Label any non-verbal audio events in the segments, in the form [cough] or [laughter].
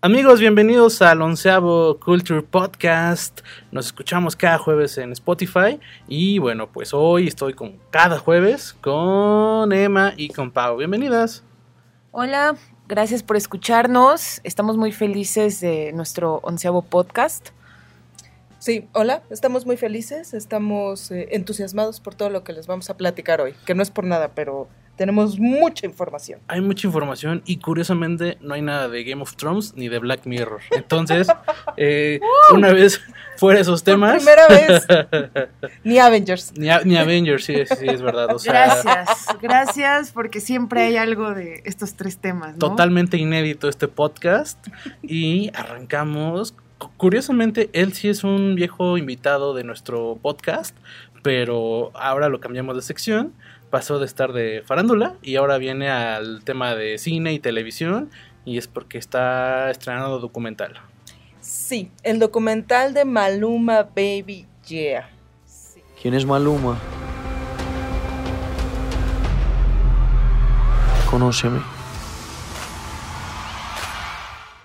Amigos, bienvenidos al onceavo Culture Podcast. Nos escuchamos cada jueves en Spotify. Y bueno, pues hoy estoy con cada jueves con Emma y con Pau. Bienvenidas. Hola, gracias por escucharnos. Estamos muy felices de nuestro onceavo podcast. Sí, hola, estamos muy felices, estamos eh, entusiasmados por todo lo que les vamos a platicar hoy, que no es por nada, pero tenemos mucha información. Hay mucha información y curiosamente no hay nada de Game of Thrones ni de Black Mirror. Entonces, [laughs] eh, una vez fuera esos temas. primera vez. [laughs] ni Avengers. Ni, Avengers, sí, sí, es verdad. gracias, gracias, porque siempre hay algo de estos tres temas. Totalmente inédito este podcast. Y arrancamos. Curiosamente, él sí es un viejo invitado de nuestro podcast, pero ahora lo cambiamos de sección pasó de estar de farándula y ahora viene al tema de cine y televisión y es porque está estrenando documental. Sí, el documental de Maluma Baby Yeah. ¿Quién es Maluma? Conóceme.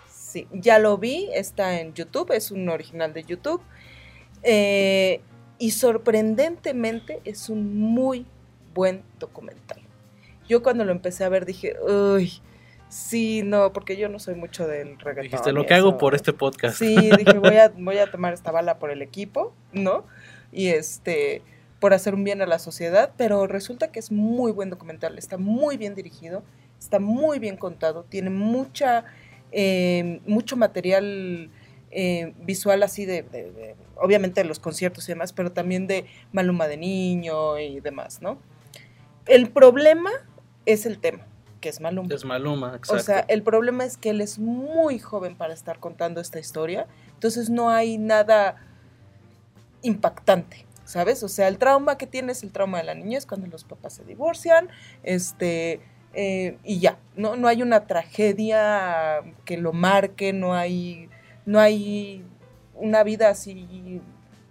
Sí, ya lo vi, está en YouTube, es un original de YouTube. Eh, y sorprendentemente es un muy buen documental. Yo cuando lo empecé a ver dije, uy, sí, no, porque yo no soy mucho del reggaetón. Dijiste, lo que hago por este podcast. Sí, dije, voy a, voy a tomar esta bala por el equipo, ¿no? Y este, por hacer un bien a la sociedad, pero resulta que es muy buen documental, está muy bien dirigido, está muy bien contado, tiene mucha, eh, mucho material eh, visual así de, de, obviamente de los conciertos y demás, pero también de Maluma de niño y demás, ¿no? El problema es el tema, que es Maluma. Es Maluma, exacto. O sea, el problema es que él es muy joven para estar contando esta historia, entonces no hay nada impactante, ¿sabes? O sea, el trauma que tiene es el trauma de la niñez cuando los papás se divorcian, este, eh, y ya, no, no hay una tragedia que lo marque, no hay, no hay una vida así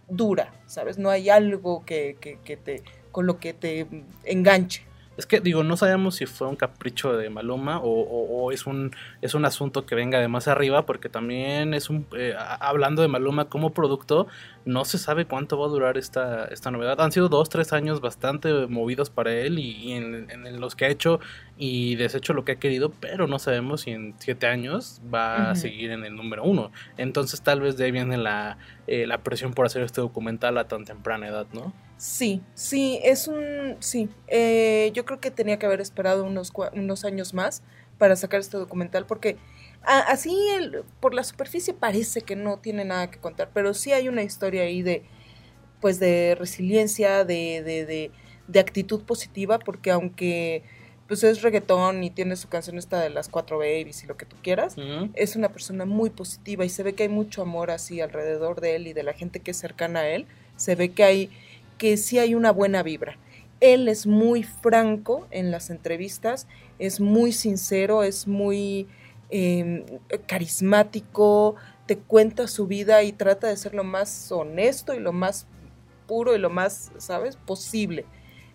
dura, ¿sabes? No hay algo que, que te con lo que te enganche. Es que digo, no sabemos si fue un capricho de Maluma o, es un es un asunto que venga de más arriba, porque también es un eh, hablando de Maluma como producto, no se sabe cuánto va a durar esta, esta novedad. Han sido dos, tres años bastante movidos para él y, en, los que ha hecho y deshecho lo que ha querido, pero no sabemos si en siete años va a seguir en el número uno. Entonces tal vez de ahí viene la, eh, la presión por hacer este documental a tan temprana edad, ¿no? Sí, sí, es un, sí, eh, yo creo que tenía que haber esperado unos, unos años más para sacar este documental porque así por la superficie parece que no tiene nada que contar, pero sí hay una historia ahí de, pues de resiliencia, de, de, de, de actitud positiva, porque aunque pues es reggaetón y tiene su canción esta de las cuatro babies y lo que tú quieras, es una persona muy positiva y se ve que hay mucho amor así alrededor de él y de la gente que es cercana a él, se ve que hay que sí hay una buena vibra. Él es muy franco en las entrevistas, es muy sincero, es muy em, carismático, te cuenta su vida y trata de ser lo más honesto y lo más puro y lo más, ¿sabes?, posible.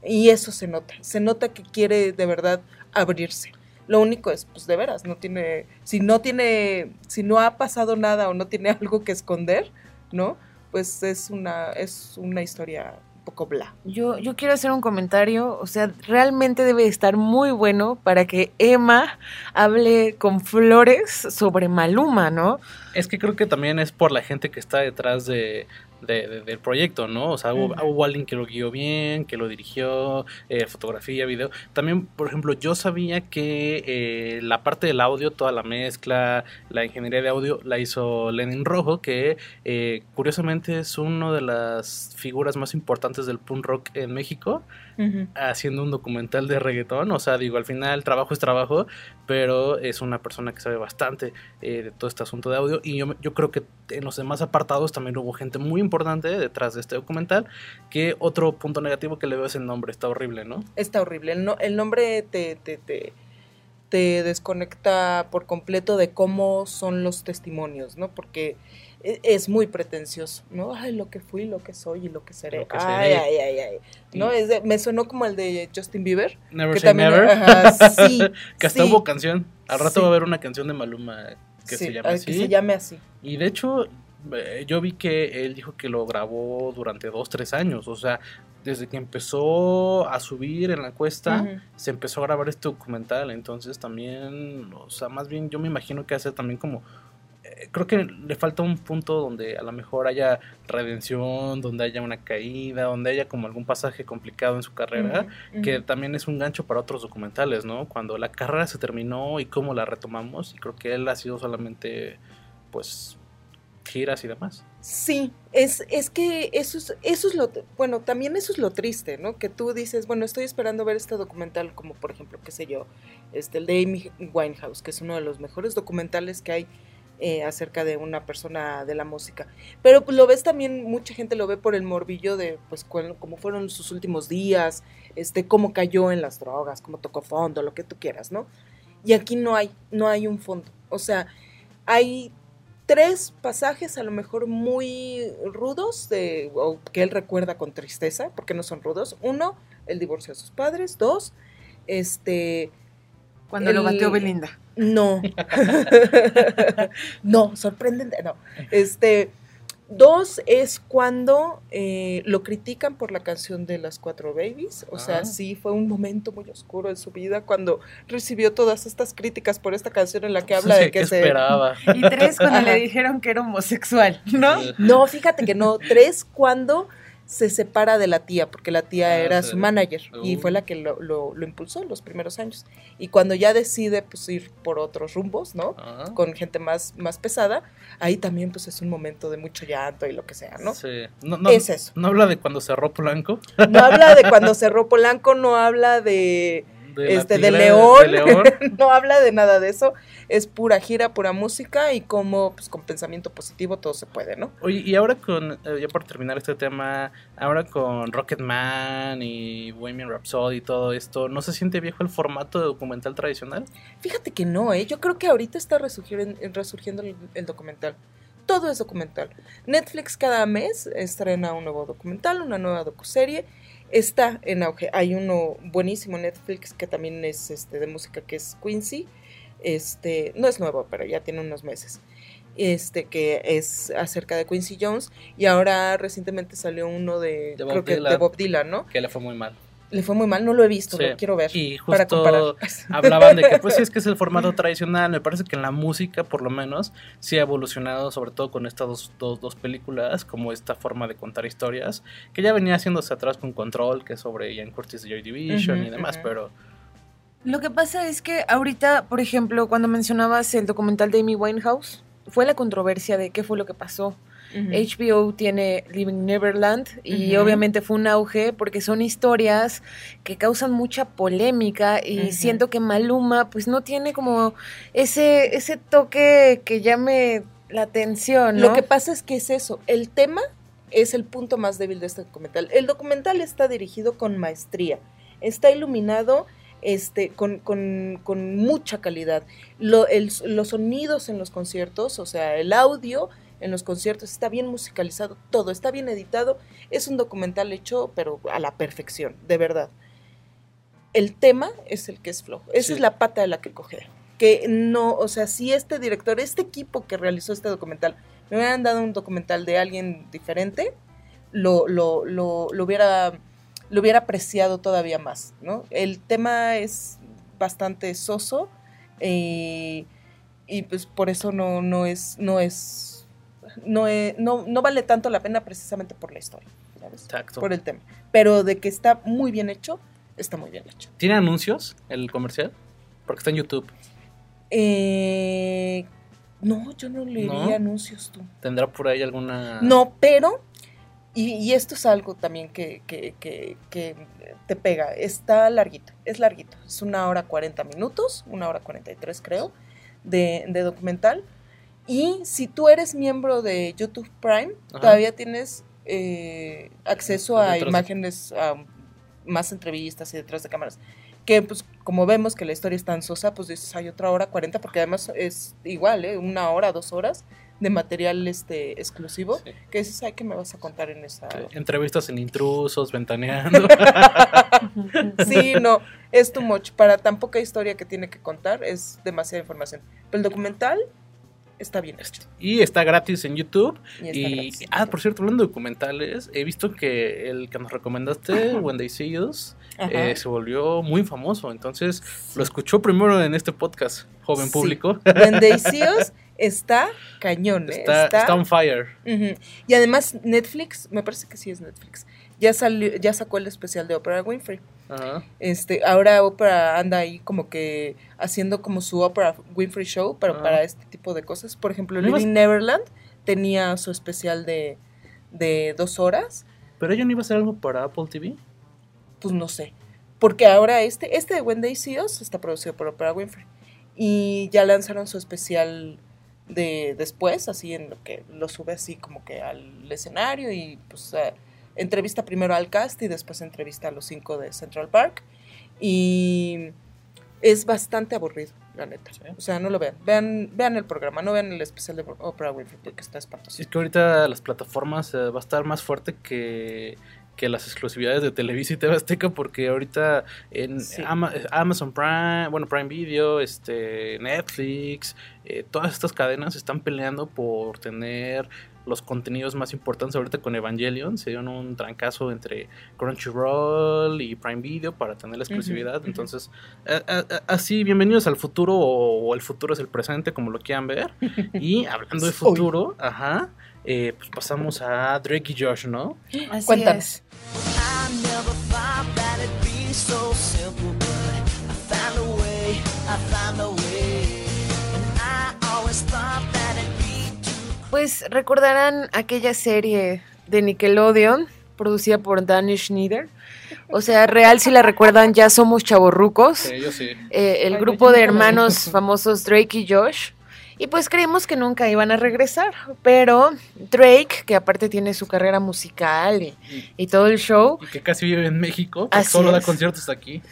Y eso se nota, se nota que quiere de verdad abrirse. Lo único es, pues de veras, no tiene, si no tiene, si no ha pasado nada o no tiene [laughs] algo que esconder, ¿no? Pues es una, es una historia poco bla. Yo, yo quiero hacer un comentario, o sea, realmente debe estar muy bueno para que Emma hable con flores sobre Maluma, ¿no? Es que creo que también es por la gente que está detrás de, del proyecto, ¿no? O sea, hubo, alguien que lo guió bien, que lo dirigió, eh, fotografía, video. También, por ejemplo, yo sabía que eh, la parte del audio, toda la mezcla, la ingeniería de audio, la hizo Lenin Rojo, que eh, curiosamente es una de las figuras más importantes del punk rock en México haciendo un documental de reggaetón. O sea, digo, al final trabajo es trabajo, pero es una persona que sabe bastante eh, de todo este asunto de audio. Y yo, yo creo que en los demás apartados también hubo gente muy importante detrás de este documental. Que otro punto negativo que le veo es el nombre, está horrible, ¿no? Está horrible. El, el nombre te, te, te, te desconecta por completo de cómo son los testimonios, ¿no? Porque es muy pretencioso, ¿no? Ay, lo que fui, lo que soy y lo que seré. ay, ay, ay, ay, ¿No? Es me sonó como el de Justin Bieber. Never Say Never. Ajá, sí. [laughs] que hasta hubo canción. Al rato va a haber una canción de Maluma que se llame así. que se llame así. Y de hecho, eh, yo vi que él dijo que lo grabó durante dos, tres años. O sea, desde que empezó a subir en la cuesta, se empezó a grabar este documental. Entonces también, o sea, más bien yo me imagino que hace también como... Creo que le falta un punto donde a lo mejor haya redención, donde haya una caída, donde haya como algún pasaje complicado en su carrera, que también es un gancho para otros documentales, ¿no? Cuando la carrera se terminó y cómo la retomamos, y creo que él ha sido solamente, pues, giras y demás. Sí, es, es que eso es, eso es lo, bueno, también eso es lo triste, ¿no? Que tú dices, bueno, estoy esperando ver este documental, como por ejemplo, qué sé yo, este, el de Amy Winehouse, que es uno de los mejores documentales que hay eh, acerca de una persona de la música. Pero lo ves también, mucha gente lo ve por el morbillo de, pues, cuál- cómo fueron sus últimos días, este, cómo cayó en las drogas, cómo tocó fondo, lo que tú quieras, ¿no? Y aquí no hay, no hay un fondo. O sea, hay tres pasajes a lo mejor muy rudos de, que él recuerda con tristeza, porque no son rudos. Uno, el divorcio de sus padres. Dos, este, Cuando lo bateó Belinda. no. [laughs] no, sorprendente, no. Este, dos es cuando eh, lo critican por la canción de las cuatro babies. O sea, Ah. sí fue un momento muy oscuro en su vida cuando recibió todas estas críticas por esta canción en la que habla Sí, de que ¿qué se esperaba? [laughs] Y tres, cuando Ajá. le dijeron que era homosexual, ¿no? No, fíjate que no. Tres, cuando se separa de la tía, porque la tía Ah, era su manager y Uh. fue la que lo, lo- lo impulsó los primeros años. Y cuando ya decide pues ir por otros rumbos, ¿no? ah, Con gente más, más pesada, ahí también pues es un momento de mucho llanto y lo que sea, ¿no? sí. No, no, Es eso. no habla de cuando cerró Polanco. No habla de cuando [laughs] cerró Polanco, no habla de, De este, de León, de León. [laughs] no habla de nada de eso. Es pura gira, pura música y como pues con pensamiento positivo todo se puede, ¿no? Oye, y ahora con, eh, ya por terminar este tema, ahora con Rocketman y Bohemian Rhapsody y todo esto, ¿no se siente viejo el formato de documental tradicional? Fíjate que no, ¿eh? Yo creo que ahorita está resurgir- resurgiendo el, el documental. Todo es documental. Netflix cada mes estrena un nuevo documental, una nueva docuserie. Está en auge. Hay uno buenísimo en Netflix que también es este de música que es Quincy. Este, no es nuevo, pero ya tiene unos meses. Este que es acerca de Quincy Jones y ahora recientemente salió uno de, De Bob creo que Dylan. de Bob Dylan, ¿no? Que le fue muy mal. Le fue muy mal, no lo he visto, Sí. lo quiero ver Y para comparar. justo [laughs] hablaban de que pues sí es que es el [laughs] formato tradicional, me parece que en la música por lo menos sí ha evolucionado sobre todo con estas dos, dos, dos películas, como esta forma de contar historias, que ya venía haciéndose atrás con Control, que es sobre Ian Curtis de Joy Division y demás, pero Lo que pasa es que ahorita, por ejemplo, cuando mencionabas el documental de Amy Winehouse, fue la controversia de qué fue lo que pasó. HBO tiene Living Neverland y obviamente fue un auge porque son historias que causan mucha polémica y siento que Maluma pues no tiene como ese, ese toque que llame la atención, ¿no? Lo que pasa es que es eso, el tema es el punto más débil de este documental. El documental está dirigido con maestría, está iluminado este, con, con- con mucha calidad. Lo- el- los sonidos en los conciertos, o sea, el audio en los conciertos está bien musicalizado, todo está bien editado. Es un documental hecho, pero a la perfección, de verdad. El tema es el que es flojo. Esa Sí. es la pata de la que coger. Que no, o sea, si este director, este equipo que realizó este documental, me hubieran dado un documental de alguien diferente, lo, lo, lo, lo hubiera lo hubiera apreciado todavía más, ¿no? El tema es bastante soso eh, y pues por eso no, no es, no es, no, no, no vale tanto la pena precisamente por la historia, ¿sabes? exacto. Por el tema. Pero de que está muy bien hecho, está muy bien hecho. ¿Tiene anuncios el comercial? Porque está en YouTube. Eh, no, yo no leería ¿No? anuncios tú. ¿Tendrá por ahí alguna...? No, pero, y, y esto es algo también que, que- que- que te pega, está larguito, es larguito, es una hora 40 minutos, una hora 43 creo, de, de documental. Y si tú eres miembro de YouTube Prime, Ajá. todavía tienes eh, acceso a Detrás de- imágenes, a más entrevistas y detrás de cámaras. Que pues como vemos que la historia es tan sosa, pues dices, hay otra hora 40, porque además es igual, ¿eh? una hora, dos horas de material este exclusivo, Sí. que dices, ay, ¿qué me vas a contar en esa...? Sí, Entrevistas en intrusos, ventaneando. [laughs] Sí, no, es too much. Para tan poca historia que tiene que contar, es demasiada información. Pero el documental está bien hecho. Y está gratis en YouTube. Y está Y, gratis. ah, por cierto, hablando de documentales, he visto que el que nos recomendaste, When They See Us, Ajá. eh, se volvió muy famoso. Entonces, lo escuchó primero en este podcast, joven Sí. público. [laughs] When They See Us está cañón, ¿eh? está, está on fire. Y además Netflix, me parece que sí es Netflix, ya salió, ya sacó el especial de Oprah Winfrey. Ajá. Este, ahora Oprah anda ahí como que haciendo como su Oprah Winfrey Show, pero para este tipo de cosas. Por ejemplo, ¿No Living Neverland tenía su especial de, de dos horas. Pero ella no iba a hacer algo para Apple TV. Pues no sé. Porque ahora este, este de See Us está producido por Oprah Winfrey. Y ya lanzaron su especial de después, así en lo que lo sube así como que al escenario y pues eh, entrevista primero al cast y después entrevista a los cinco de Central Park. Y es bastante aburrido, la neta. Sí. O sea, no lo vean. Vean, vean el programa, no vean el especial de Oprah Winfrey porque está espantoso. Es que ahorita las plataformas eh, va a estar más fuerte que, que las exclusividades de Televisa y TV Azteca porque ahorita en Sí. Ama- Amazon Prime, bueno, Prime Video, este, Netflix, eh, todas estas cadenas están peleando por tener los contenidos más importantes ahorita con Evangelion. Se dieron un trancazo entre Crunchyroll y Prime Video para tener la exclusividad. Entonces, a- a- así, bienvenidos al futuro o, o el futuro es el presente, como lo quieran ver. [laughs] Y hablando de futuro, ajá, eh, pues pasamos a Drake y Josh, ¿no? Así es. I never thought that it'd be so simple, but I found a way, I found a way. And I always thought that Pues recordarán aquella serie de Nickelodeon producida por Danny Schneider. O sea, real si la recuerdan, ya somos chavorrucos. yo sí. Eh, el Ay, grupo de hermanos [laughs] famosos Drake y Josh. Y pues creímos que nunca iban a regresar. Pero Drake, que aparte tiene su carrera musical y, y todo el show, Y que casi vive en México, solo da conciertos aquí. [laughs]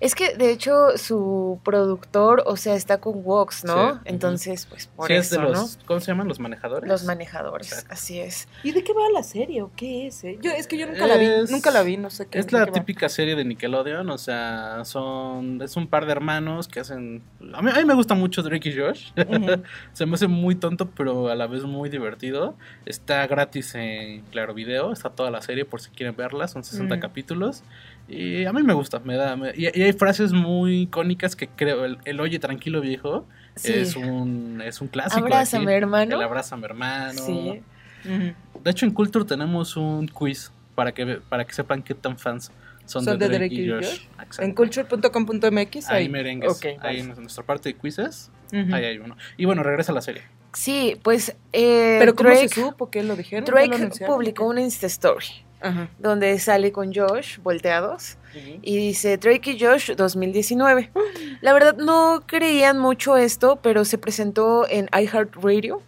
es que de hecho su productor, o sea, está con Vox, ¿no? Sí. Entonces, pues por sí, es eso, de los, ¿no? ¿cómo se llaman? Los manejadores. Los manejadores, Exacto. así es. ¿Y de qué va la serie o qué es? eh? Yo, es que yo nunca la vi, nunca la vi, no sé qué. Es la qué va. típica serie de Nickelodeon, o sea, son es un par de hermanos que hacen a mí, a mí me gusta mucho Drake y Josh. [laughs] Se me hace muy tonto, pero a la vez muy divertido. Está gratis en Claro Video, está toda la serie por si quieren verla, son 60 Mm. capítulos. Y a mí me gusta, me da. me- y, y hay frases muy icónicas que creo. El, el Oye, tranquilo viejo Sí. es, un, es un clásico. Abrázame, aquí. hermano. El abrázame, hermano. Sí. De hecho, en Culture tenemos un quiz para que, para que sepan qué tan fans son, Son de de Drake, Drake y y Josh. Josh. En culture.com.mx Ahí hay merengues. Ahí en nuestra parte de quizzes. Ahí hay uno. Y bueno, regresa a la serie. Sí, pues eh, Pero ¿cómo Drake, se supo? ¿Qué lo dijeron? ¿Ya lo Drake publicó una Insta Story Ajá. donde sale con Josh volteados y dice Drake y Josh 2019. La verdad no creían mucho esto, pero se presentó en iHeartRadio.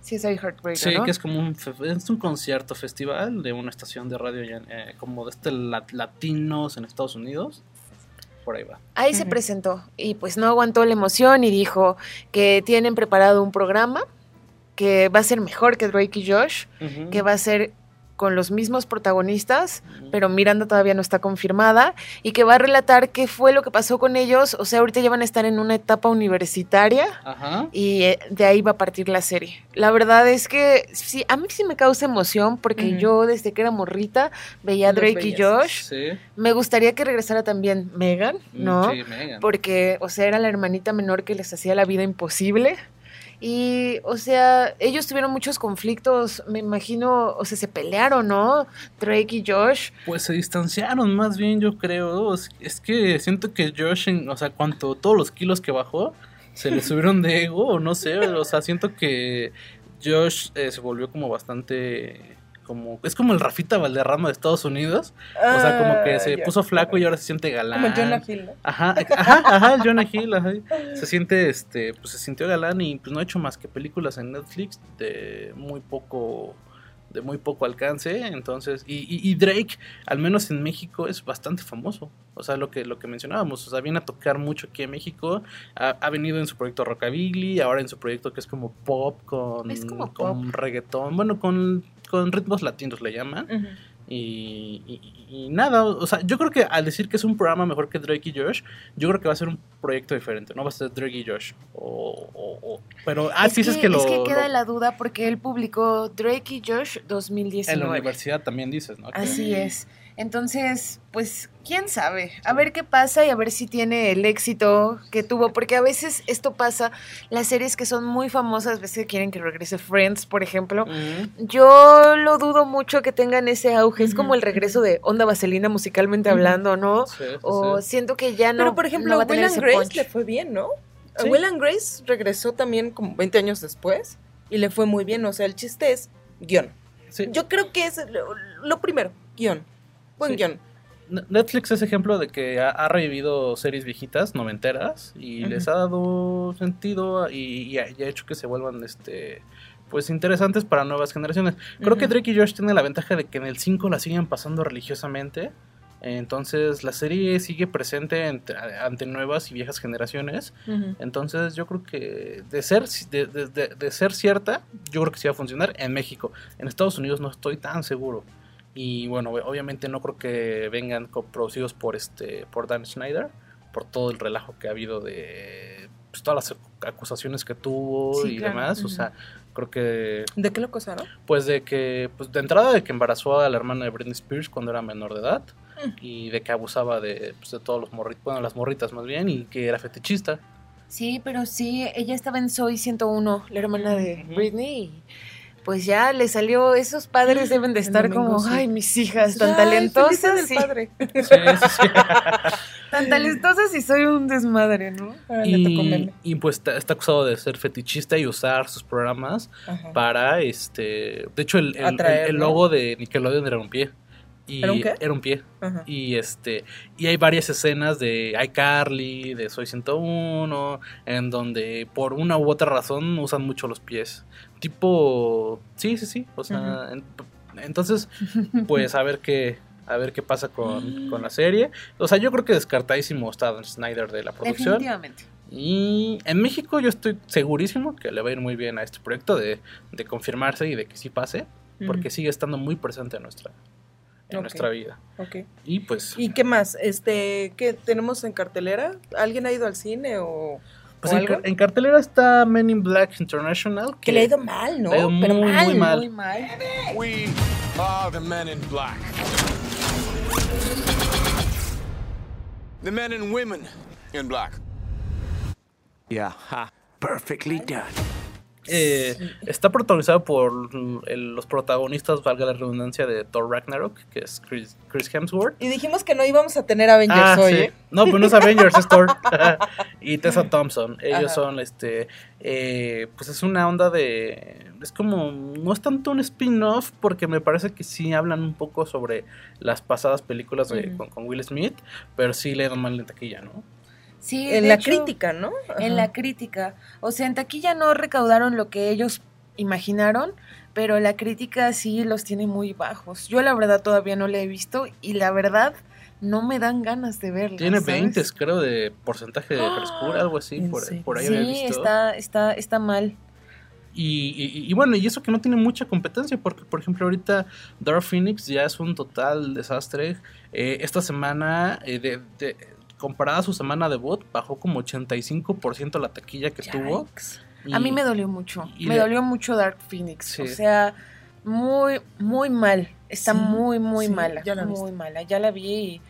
Sí es iHeartRadio, Sí, ¿no? que es como un, es un concierto festival de una estación de radio eh, como de este la- latinos en Estados Unidos. Por ahí va. Ahí se presentó y pues no aguantó la emoción y dijo que tienen preparado un programa que va a ser mejor que Drake y Josh, que va a ser con los mismos protagonistas, pero Miranda todavía no está confirmada, y que va a relatar qué fue lo que pasó con ellos. O sea, ahorita ya van a estar en una etapa universitaria Ajá. y eh, de ahí va a partir la serie. La verdad es que sí, a mí sí me causa emoción porque yo desde que era morrita veía a Drake y Josh. Sí. Me gustaría que regresara también Megan, ¿no? Mm, Sí, Megan. Porque, o sea, era la hermanita menor que les hacía la vida imposible. Y, o sea, ellos tuvieron muchos conflictos, me imagino, o sea, se pelearon, ¿no? Drake y Josh. Pues se distanciaron más bien, yo creo. Es, que siento que Josh, o sea, cuanto todos los kilos que bajó, se le subieron de ego, o no sé. O sea, siento que Josh eh, se volvió como bastante. Como, es como el Rafita Valderrama de Estados Unidos. O sea, como que Ah, se puso flaco y ahora se siente galán. Como Jonah Hill, ¿no? Ajá, ajá, ajá, el Jonah Hill, ajá. Se siente, este, pues se sintió galán y pues no ha hecho más que películas en Netflix de muy poco, de muy poco alcance, entonces, y, y- y Drake, al menos en México, es bastante famoso, o sea, lo que, lo que mencionábamos, o sea, viene a tocar mucho aquí en México, ha, ha venido en su proyecto Rockabilly, ahora en su proyecto que es como pop con, Es como con reggaetón, bueno, con, con ritmos latinos le llaman, Ujú. Y, y- y nada, o sea, yo creo que al decir que es un programa mejor que Drake y Josh, yo creo que va a ser un proyecto diferente, no va a ser Drake y Josh. O, o- o- pero, ah, es, sí, que, que lo. es que queda lo- la duda porque él publicó Drake y Josh en la 2019. universidad también dices, ¿no? Que- Así es. Entonces, pues, quién sabe. A ver qué pasa y a ver si tiene el éxito que tuvo. Porque a veces esto pasa. Las series que son muy famosas, a veces quieren que regrese Friends, por ejemplo. Ujú. Yo lo dudo mucho que tengan ese auge. Es como el regreso de Onda Vaselina musicalmente hablando, ¿no? Sí, sí, O sí. siento que ya no. Pero por ejemplo, no va a Will and Grace punch. le fue bien, ¿no? A Sí. Will and Grace regresó también como 20 años después y le fue muy bien. O sea, el chiste es guion. Sí. Yo creo que es lo, lo primero, guion. Buen Sí. guion. Ne- Netflix es ejemplo de que ha, ha revivido series viejitas, noventeras, y les ha dado sentido y, y ha, y ha hecho que se vuelvan este pues interesantes para nuevas generaciones. Creo que. Drake y Josh tienen la ventaja de que en el 5 la siguen pasando religiosamente. Entonces la serie sigue presente ante, ante nuevas y viejas generaciones. Entonces yo creo que de ser, de, de- de- de ser cierta, yo creo que sí va a funcionar en México. En Estados Unidos no estoy tan seguro. Y bueno, obviamente no creo que vengan coproducidos por este por Dan Schneider, por todo el relajo que ha habido de pues, todas las acusaciones que tuvo Sí, y claro, demás. O sea, creo que ¿De qué lo acusaron? pues de que pues de entrada de que embarazó a la hermana de Britney Spears cuando era menor de edad Mm. y de que abusaba de, pues, de todos los morritos, bueno, las morritas más bien y que era fetichista. Sí, pero sí, ella estaba en Soy 101, la hermana de. Britney. y Pues ya le salió, esos padres deben de estar domingo, como, sí. ay, mis hijas, tan Ay, talentosas. padre. [laughs] Sí, sí, sí. Tan talentosas y soy un desmadre, ¿no? Ahora y, y, pues está, está acusado de ser fetichista y usar sus programas Ajá. para este de hecho el, el- Atraer, el- el ¿no? logo de Nickelodeon era un pie y ¿Era un qué? era un pie Ajá. y este y hay varias escenas de iCarly de Soy 101 en donde por una u otra razón usan mucho los pies tipo sí sí sí o sea en- entonces [laughs] pues a ver qué a ver qué pasa con, con la serie. O sea, yo creo que descartadísimo está Dan Snyder de la producción. Definitivamente. Y en México yo estoy segurísimo que le va a ir muy bien a este proyecto de, de confirmarse y de que sí pase, porque sigue estando muy presente en nuestra, en nuestra vida. Ok. Y pues, ¿Y qué más? Este, ¿qué tenemos en cartelera? ¿Alguien ha ido al cine o, pues en, en cartelera está Men in Black International. que le ha ido mal, ¿no? le ha ido Pero muy, mal, muy mal. Muy mal. We are the men in black. The men and women in black. Yeah, ha. Perfectly done. Eh, Está protagonizado por el- los protagonistas, valga la redundancia, de Thor Ragnarok, que es Chris, Chris Hemsworth. Y dijimos que no íbamos a tener Avengers Ah, hoy, sí. ¿eh? No, pues no es Avengers, es Thor. [laughs] [laughs] y Tessa Thompson. Ellos Ajá. son, este, eh, pues es una onda de, es como, no es tanto un spin-off, porque me parece que sí hablan un poco sobre las pasadas películas de- con, con Will Smith, pero sí le dan mal en taquilla, ¿no? Sí, En la hecho, crítica, ¿no? En la crítica. O sea, en taquilla no recaudaron lo que ellos imaginaron, pero la crítica sí los tiene muy bajos. Yo la verdad todavía no la he visto y la verdad no me dan ganas de verla. Tiene ¿sabes? 20, creo, de porcentaje de frescura, algo así, ¿En por, por ahí Sí, visto. está, está, está mal. Y, y- y bueno, y eso que no tiene mucha competencia, porque por ejemplo ahorita Dark Phoenix ya es un total desastre. Eh, esta semana, eh, de, de- comparada a su semana debut, bajó como 85% la taquilla que tuvo. Y- A mí me dolió mucho. me le- dolió mucho Dark Phoenix. Sí. O sea, muy, muy mal. Está Sí, muy, muy sí, mala. ya la muy viste. mala. Ya la vi y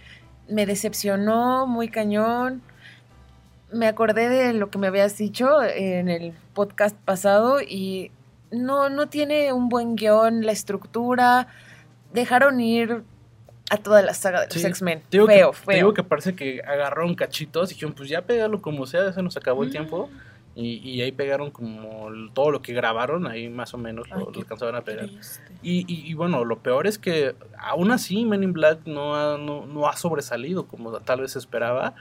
me decepcionó muy cañón. Me acordé de lo que me habías dicho en el podcast pasado y no, no tiene un buen guion, la estructura. Dejaron ir a toda la saga de los Sí, X-Men. Feo, que, te digo que parece que agarraron cachitos y dijeron, pues ya pégalo como sea, se nos acabó el tiempo. Y, y ahí pegaron como todo lo que grabaron, ahí más o menos Ay, lo, lo alcanzaban a pegar. Y, y- y bueno, lo peor es que aún así Men in Black no ha, no, no ha sobresalido como tal vez se esperaba.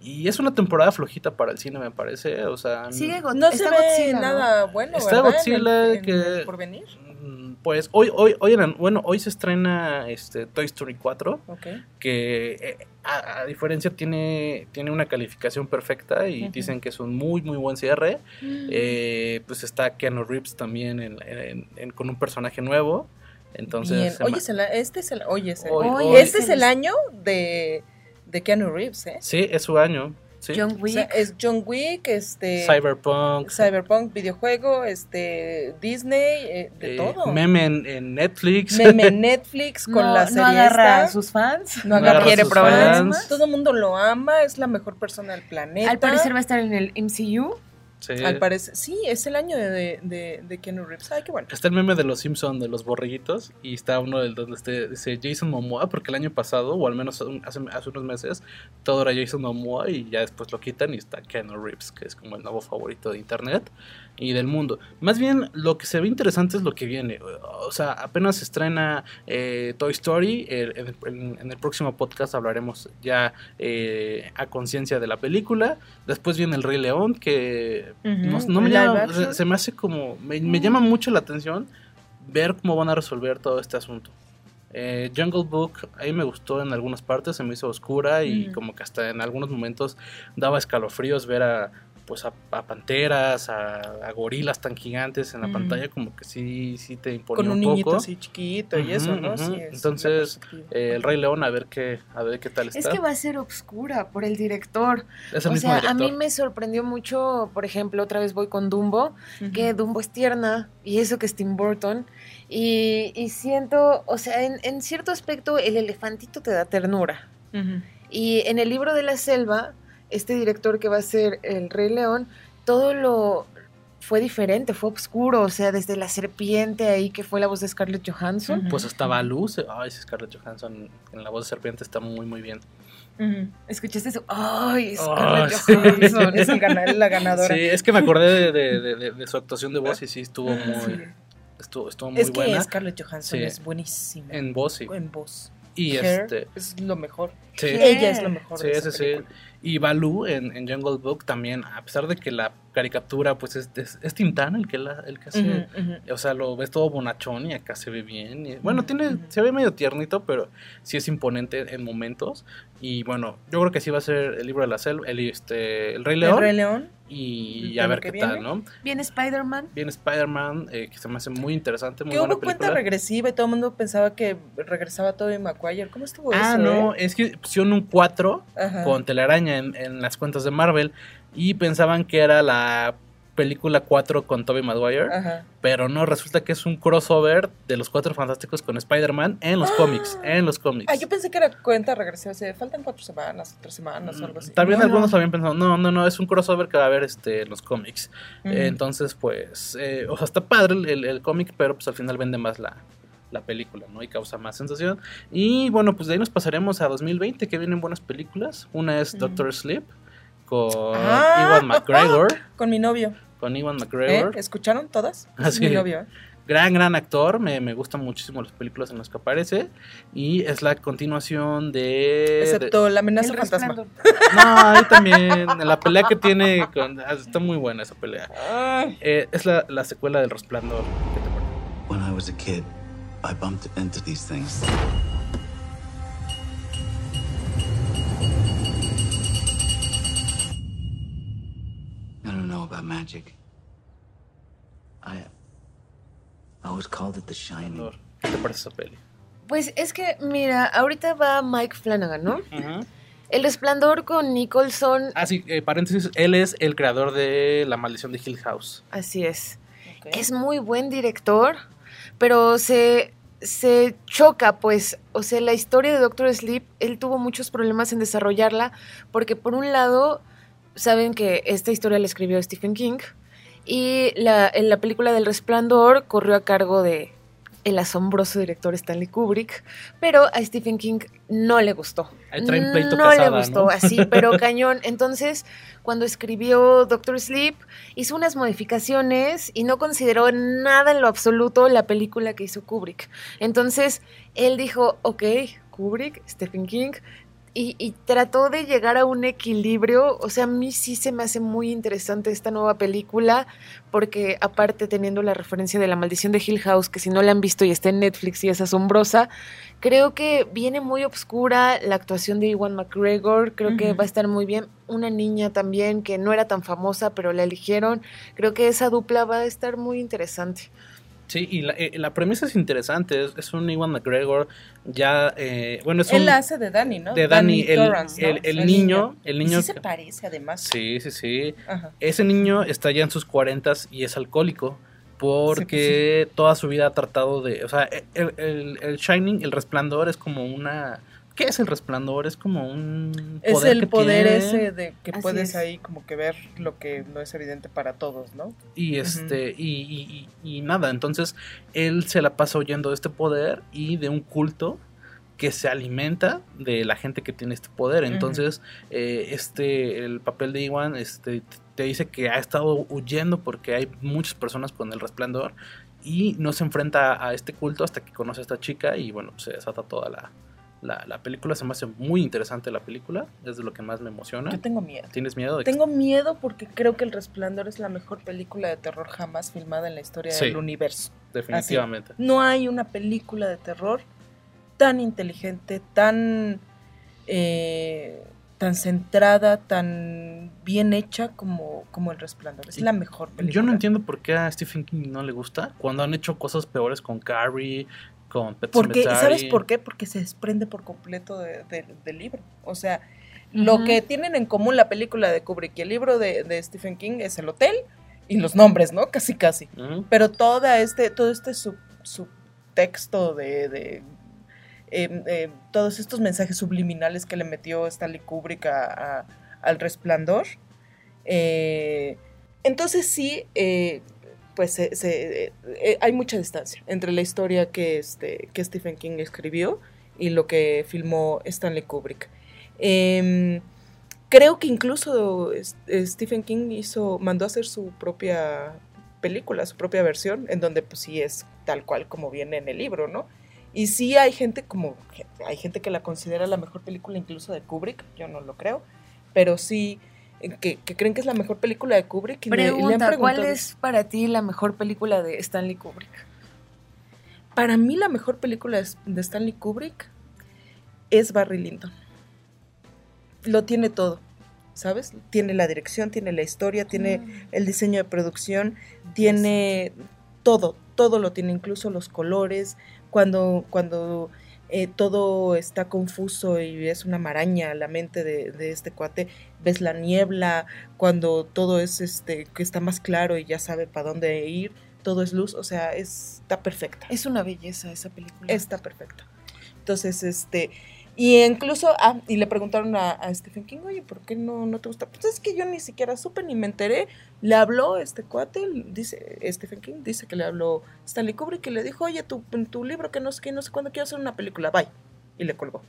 Y es una temporada flojita para el cine, me parece. O sea, Sigue No está se ve Godzilla, ¿no? nada bueno, Está ¿verdad? Godzilla En el- en que- el porvenir. Mm, pues hoy, hoy, hoy, eran- bueno, hoy se estrena este Toy Story 4, Ok. que eh, a, a diferencia tiene, tiene una calificación perfecta y dicen que es un muy, muy buen cierre. Eh, pues está Keanu Reeves también en- en- en- con un personaje nuevo. Entonces, Bien. Oye, este es el, oye, Hoy- hoy- este es el año de, de Keanu Reeves, ¿eh? Sí, es su año. Sí. John O Wick. sea, es John Wick, este... Cyberpunk. Cyberpunk, videojuego, este Disney, eh, de eh, todo. Meme en, en Netflix. Meme en [laughs] Netflix con no, la no serie agarra a sus fans. No agarra quiere a sus problemas. fans. Todo el mundo lo ama, es la mejor persona del planeta. Al parecer va a estar en el MCU. Sí. Al parecer, sí, es el año de, de, de Keanu Reeves. Ay, qué bueno. Está el meme de los Simpson de los borreguitos y está uno del donde este, dice Jason Momoa porque el año pasado o al menos hace, hace unos meses todo era Jason Momoa y ya después lo quitan y está Keanu Reeves que es como el nuevo favorito de internet y del mundo. Más bien lo que se ve interesante es lo que viene. O sea, apenas se estrena eh, Toy Story. eh, en, el- en- en el próximo podcast hablaremos ya eh, a conciencia de la película. Después viene El Rey León que no, no me llama- se, se me hace como me, me llama mucho la atención ver cómo van a resolver todo este asunto. Eh, Jungle Book, ahí me gustó en algunas partes, se me hizo oscura y como que hasta en algunos momentos daba escalofríos ver a pues a, a panteras, a, a gorilas tan gigantes en la pantalla, como que sí, sí te imponía Con un un niñito poco. así chiquito y eso, Ujú, ¿no? Sí, es Entonces. Eh, el Rey León, a ver qué, a ver qué tal está. Es que va a ser obscura por el director. Es el o mismo sea, a mí me sorprendió mucho, por ejemplo, otra vez voy con Dumbo, que Dumbo es tierna y eso que es Tim Burton. Y, y siento, o sea, en, en cierto aspecto el elefantito te da ternura. Y en el libro de la selva, este director que va a ser el Rey León, todo lo fue diferente, fue oscuro, o sea, desde la serpiente ahí que fue la voz de Scarlett Johansson. Ujú. Pues estaba Luz, ay, sí, Scarlett Johansson en la voz de serpiente está muy, muy bien. Ujú. ¿Escuchaste eso? ¡Ay, Scarlett sí. Johansson! [laughs] Es el gana- la ganadora. Sí, es que me acordé de, de- de- de- de su actuación de voz y sí estuvo muy, Sí. estuvo, estuvo muy Es que buena Scarlett Johansson Sí. es buenísima. en voz, sí. En voz. Y Hair este, es lo mejor. sí. Ella es lo mejor. Sí, de sí, esa sí. película. Y Baloo en, en Jungle Book también, a pesar de que la caricatura, pues es, es, es Tintán el que, la, el que hace. O sea, lo ves todo bonachón y acá se ve bien. y- bueno, tiene, se ve medio tiernito, pero sí es imponente en momentos. Y bueno, yo creo que sí va a ser el libro de la selva, el, este, el Rey León. El Rey León. Y a ver qué tal. ¿no? Viene Spider-Man. Viene Spider-Man, eh, que se me hace muy interesante, muy Que buena hubo cuenta regresiva y todo el mundo pensaba que regresaba Tobey Maguire. ¿Cómo estuvo eso? Ah, no, eh? es que pusieron un 4 Ajá. con telaraña en, en las cuentas de Marvel y pensaban que era la película 4 con Tobey Maguire, Ajá. pero no, resulta que es un crossover de los Cuatro Fantásticos con Spider-Man en los cómics, [gasps] en los cómics. Ah, yo pensé que era cuenta regresiva. O sea, faltan cuatro semanas, tres semanas o algo así. También No, algunos no. habían pensado, no, no, no, es un crossover que va a haber este, en los cómics. Eh, entonces, pues, eh, o sea, está padre el, cómic, pero pues al final vende más la, la película, ¿no? Y causa más sensación. Y bueno, pues de ahí nos pasaremos a 2020, que vienen buenas películas. Una es. Doctor Sleep, con Ah. Ewan [laughs] McGregor. Con mi novio. Con Ewan ¿Eh? McGregor. ¿Escucharon todas? [laughs] Ah, Es sí. mi novio. ¿eh? Gran, gran actor. Me, me gustan muchísimo las películas en las que aparece. Y es la continuación de... Excepto la amenaza El fantasma. Resplandor. de- No, ahí también. La pelea que tiene con... ah, Está muy buena esa pelea. Ay. Eh, es la, la secuela del Resplandor. ¿Qué te parece? When I was a kid, I bumped into these things. Know about magic. I. I always called it the shining. ¿Qué te parece esa peli? Pues es que, mira, ahorita va Mike Flanagan, ¿no? El Resplandor con Nicholson, Ah, sí, eh, paréntesis, él es el creador de La Maldición de Hill House. así es. Es muy buen director, pero se, se choca, pues, o sea, la historia de Doctor Sleep, él tuvo muchos problemas en desarrollarla, porque por un lado, saben que esta historia la escribió Stephen King, y la, en la película del Resplandor corrió a cargo de el asombroso director Stanley Kubrick, pero a Stephen King no le gustó. No casada, le gustó, ¿no? así, pero [laughs] cañón. Entonces, cuando escribió Doctor Sleep, hizo unas modificaciones y no consideró nada en lo absoluto la película que hizo Kubrick. Entonces, él dijo, ok, Kubrick, Stephen King, y, y trató de llegar a un equilibrio. O sea, a mí sí se me hace muy interesante esta nueva película, porque aparte teniendo la referencia de La Maldición de Hill House, que si no la han visto y está en Netflix y es asombrosa, creo que viene muy obscura la actuación de Iwan McGregor, creo que va a estar muy bien. Una niña también que no era tan famosa, pero la eligieron. Creo que esa dupla va a estar muy interesante. Sí, y la, eh, la premisa es interesante. Es, es un Iwan McGregor ya. eh, bueno, es Él un. hace de Danny, ¿no? de Danny, el, Torrance, ¿no? el, el niño. El niño sí se parece, además. Sí, sí, sí. Ajá. Ese niño está ya en sus cuarentas y es alcohólico. pues Porque toda su vida ha tratado de. O sea, el, el- el Shining, el resplandor es como una. ¿Qué es el resplandor? Es como un. Es poder el que poder tiene. ese de que Así puedes es. ahí como que ver lo que no es evidente para todos, ¿no? Y este, y, y- y- y nada, entonces él se la pasa oyendo de este poder y de un culto que se alimenta de la gente que tiene este poder. Entonces, eh, este, el papel de Iwan, este, te dice que ha estado huyendo porque hay muchas personas con el resplandor y no se enfrenta a este culto hasta que conoce a esta chica y bueno, se desata toda la, la, la película. Se me hace muy interesante la película, es de lo que más me emociona. Yo tengo miedo. ¿Tienes miedo de Tengo miedo porque creo que El Resplandor es la mejor película de terror jamás filmada en la historia Sí. del universo. definitivamente? No hay una película de terror tan inteligente, tan, eh, tan centrada, tan bien hecha como, como El Resplandor. Es la mejor película. Yo no entiendo por qué a Stephen King no le gusta cuando han hecho cosas peores con Carrie, con Pet Porque. ¿Sabes por qué? Porque se desprende por completo de- de- del libro. O sea, lo que tienen en común la película de Kubrick y el libro de, de Stephen King es el hotel y los nombres, ¿no? Casi, casi. Pero toda este, todo este sub- subtexto de, de, eh, eh, todos estos mensajes subliminales que le metió Stanley Kubrick a- a- al resplandor. eh, entonces sí, eh, pues se- eh, hay mucha distancia entre la historia que, este, que Stephen King escribió y lo que filmó Stanley Kubrick. Em, creo que incluso eh, Stephen King hizo, mandó a hacer su propia película, su propia versión, en donde pues sí es tal cual como viene en el libro, ¿no? Y sí hay gente como, hay gente que la considera la mejor película incluso de Kubrick, yo no lo creo, pero sí eh, que, que creen que es la mejor película de Kubrick. Y le- y le han Pregunta, ¿cuál es para ti la mejor película de Stanley Kubrick? Para mí la mejor película de Stanley Kubrick es Barry Lyndon. Lo tiene todo, ¿sabes? Tiene la dirección, tiene la historia, tiene el diseño de producción, tiene todo, todo lo tiene, incluso los colores, cuando, cuando eh, todo está confuso y es una maraña la mente de, de este cuate, ves la niebla, cuando todo es este, que está más claro y ya sabe para dónde ir, todo es luz, o sea, es- está perfecta. Es una belleza esa película. Está perfecto. Entonces, este, y incluso, ah, y le preguntaron a, Stephen King, oye, ¿por qué no, no te gusta? Pues es que yo ni siquiera supe ni me enteré. Le habló este cuate, dice, Stephen King dice que le habló Stanley Kubrick y le dijo, oye, tu, tu libro que no sé qué, no sé cuándo quiero hacer una película, bye. Y le colgó.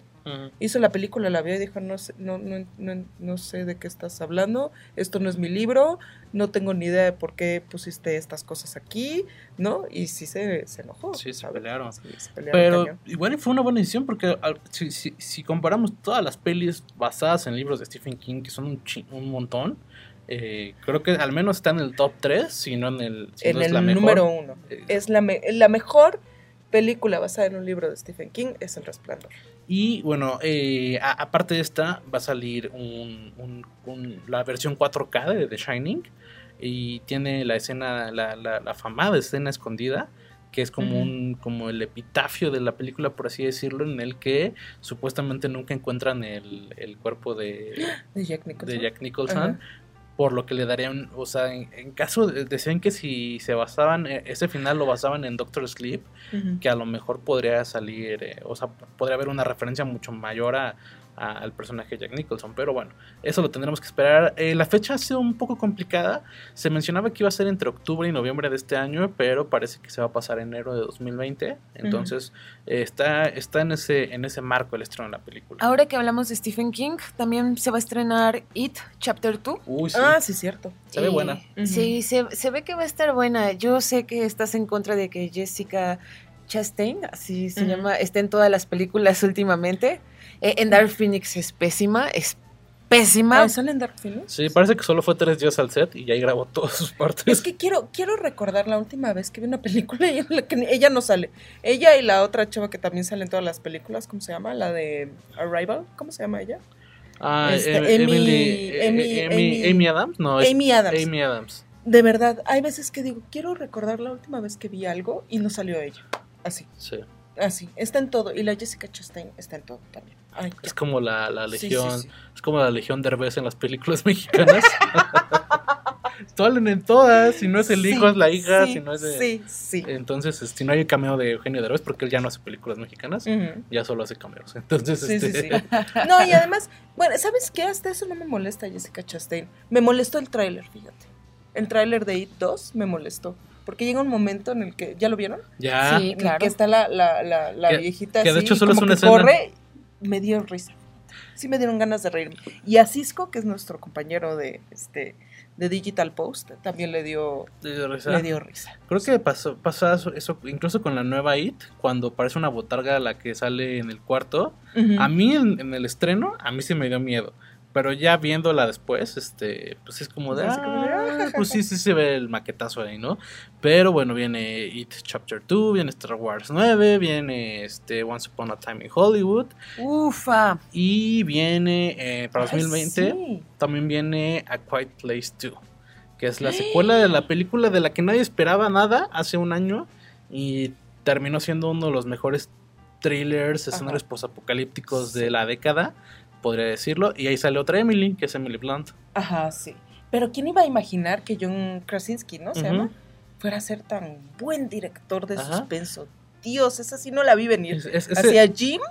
Hizo la película, la vio y dijo, no sé, no, no, no, no sé de qué estás hablando, esto no es mi libro, no tengo ni idea de por qué pusiste estas cosas aquí, ¿no? Y sí se, se enojó. Sí, se pelearon. Sí, se pelearon Pero cañón. igual fue una buena decisión porque al- si, si- si comparamos todas las pelis basadas en libros de Stephen King, que son un, chi- un montón, eh, creo que al menos está en el top 3, si no en el, si en no es el la mejor. número uno. Eh, Es la, me- la mejor película basada en un libro de Stephen King, es El Resplandor. Y bueno, eh, a- aparte de esta, va a salir un, un- un- la versión 4K de The Shining. Y tiene la escena, la, la, la famada escena escondida, que es como un, como el epitafio de la película, por así decirlo, en el que supuestamente nunca encuentran el, el cuerpo de, [gasps] De Jack Nicholson. de Jack Nicholson. Ajá. Por lo que le darían, o sea, en, en caso, de- decían que si se basaban, eh, ese final lo basaban en Doctor Sleep, que a lo mejor podría salir, eh, o sea, podría haber una referencia mucho mayor a, a- al personaje de Jack Nicholson, pero bueno, eso lo tendremos que esperar. Eh, la fecha ha sido un poco complicada, se mencionaba que iba a ser entre octubre y noviembre de este año, pero parece que se va a pasar enero de 2020, entonces eh, está, está en, ese, en ese marco el estreno de la película. Ahora que hablamos de Stephen King, también se va a estrenar It Chapter 2. Uy, sí, Ah, sí, cierto. se ve Y- buena. Sí, se, se ve que va a estar buena. Yo sé que estás en contra de que Jessica Chastain, así se llama, esté en todas las películas [laughs] últimamente. Eh, en Dark Phoenix es pésima, es pésima. Ah, ¿sale en Dark Phoenix? Sí, parece que solo fue tres días al set y ya ahí grabó todas sus partes. Es que quiero, quiero recordar la última vez que vi una película y en la que ella no sale. Ella y la otra chava que también sale en todas las películas, ¿cómo se llama? La de Arrival, ¿cómo se llama ella? Ah, Este, Em- Amy- Emily, Amy- Amy, Amy- Amy Adams, no, Amy Adams. Amy Adams. De verdad, hay veces que digo, quiero recordar la última vez que vi algo y no salió ella. Así, Sí. así. Está en todo. Y la Jessica Chastain está en todo también. Ay. Es como la, la Sí, sí, legión, sí. es como la legión Derbez en las películas [laughs] mexicanas. [laughs] Salen en todas, si no es el hijo, Sí, es la hija, sí, si no es de... Sí, sí. Entonces, este, si no hay el cameo de Eugenio Derbez, porque él ya no hace películas mexicanas, ya solo hace cameos. Entonces, Sí, sí, este, sí. No, y además, bueno, ¿sabes qué? Hasta eso no me molesta Jessica Chastain. Me molestó el tráiler, fíjate. El tráiler de It 2 me molestó. Porque llega un momento en el que, ¿ya lo vieron? ya... Sí. Claro. que está la, la, la, la Que- viejita que de así, hecho solo es como una que escena. corre, me dio risa. Sí me dieron ganas de reírme. Y a Cisco, que es nuestro compañero de este de Digital Post, también le dio, risa. le dio risa. Creo que pasó, pasa eso, eso incluso con la nueva IT, cuando parece una botarga la que sale en el cuarto. A mí en, en el estreno, a mí sí me dio miedo. Pero ya viéndola después, este, pues es como de, de, "Ah", pues sí, sí se ve el maquetazo ahí, ¿no? Pero bueno, viene It Chapter 2, viene Star Wars 9, viene este Once Upon a Time in Hollywood Ufa. y viene eh, para Ay, 2020 sí. también viene A Quiet Place 2, que es la secuela de la película de la que nadie esperaba nada hace un año y terminó siendo uno de los mejores thrillers, escenarios posapocalípticos de la década, podría decirlo. Y ahí sale otra Emily, que es Emily Blunt. Ajá, sí. Pero ¿quién iba a imaginar que John Krasinski, ¿no? Se llama, fuera a ser tan buen director de Ajá. suspenso. Dios, esa sí no la vi venir. Es, es- es Hacia el, Jim,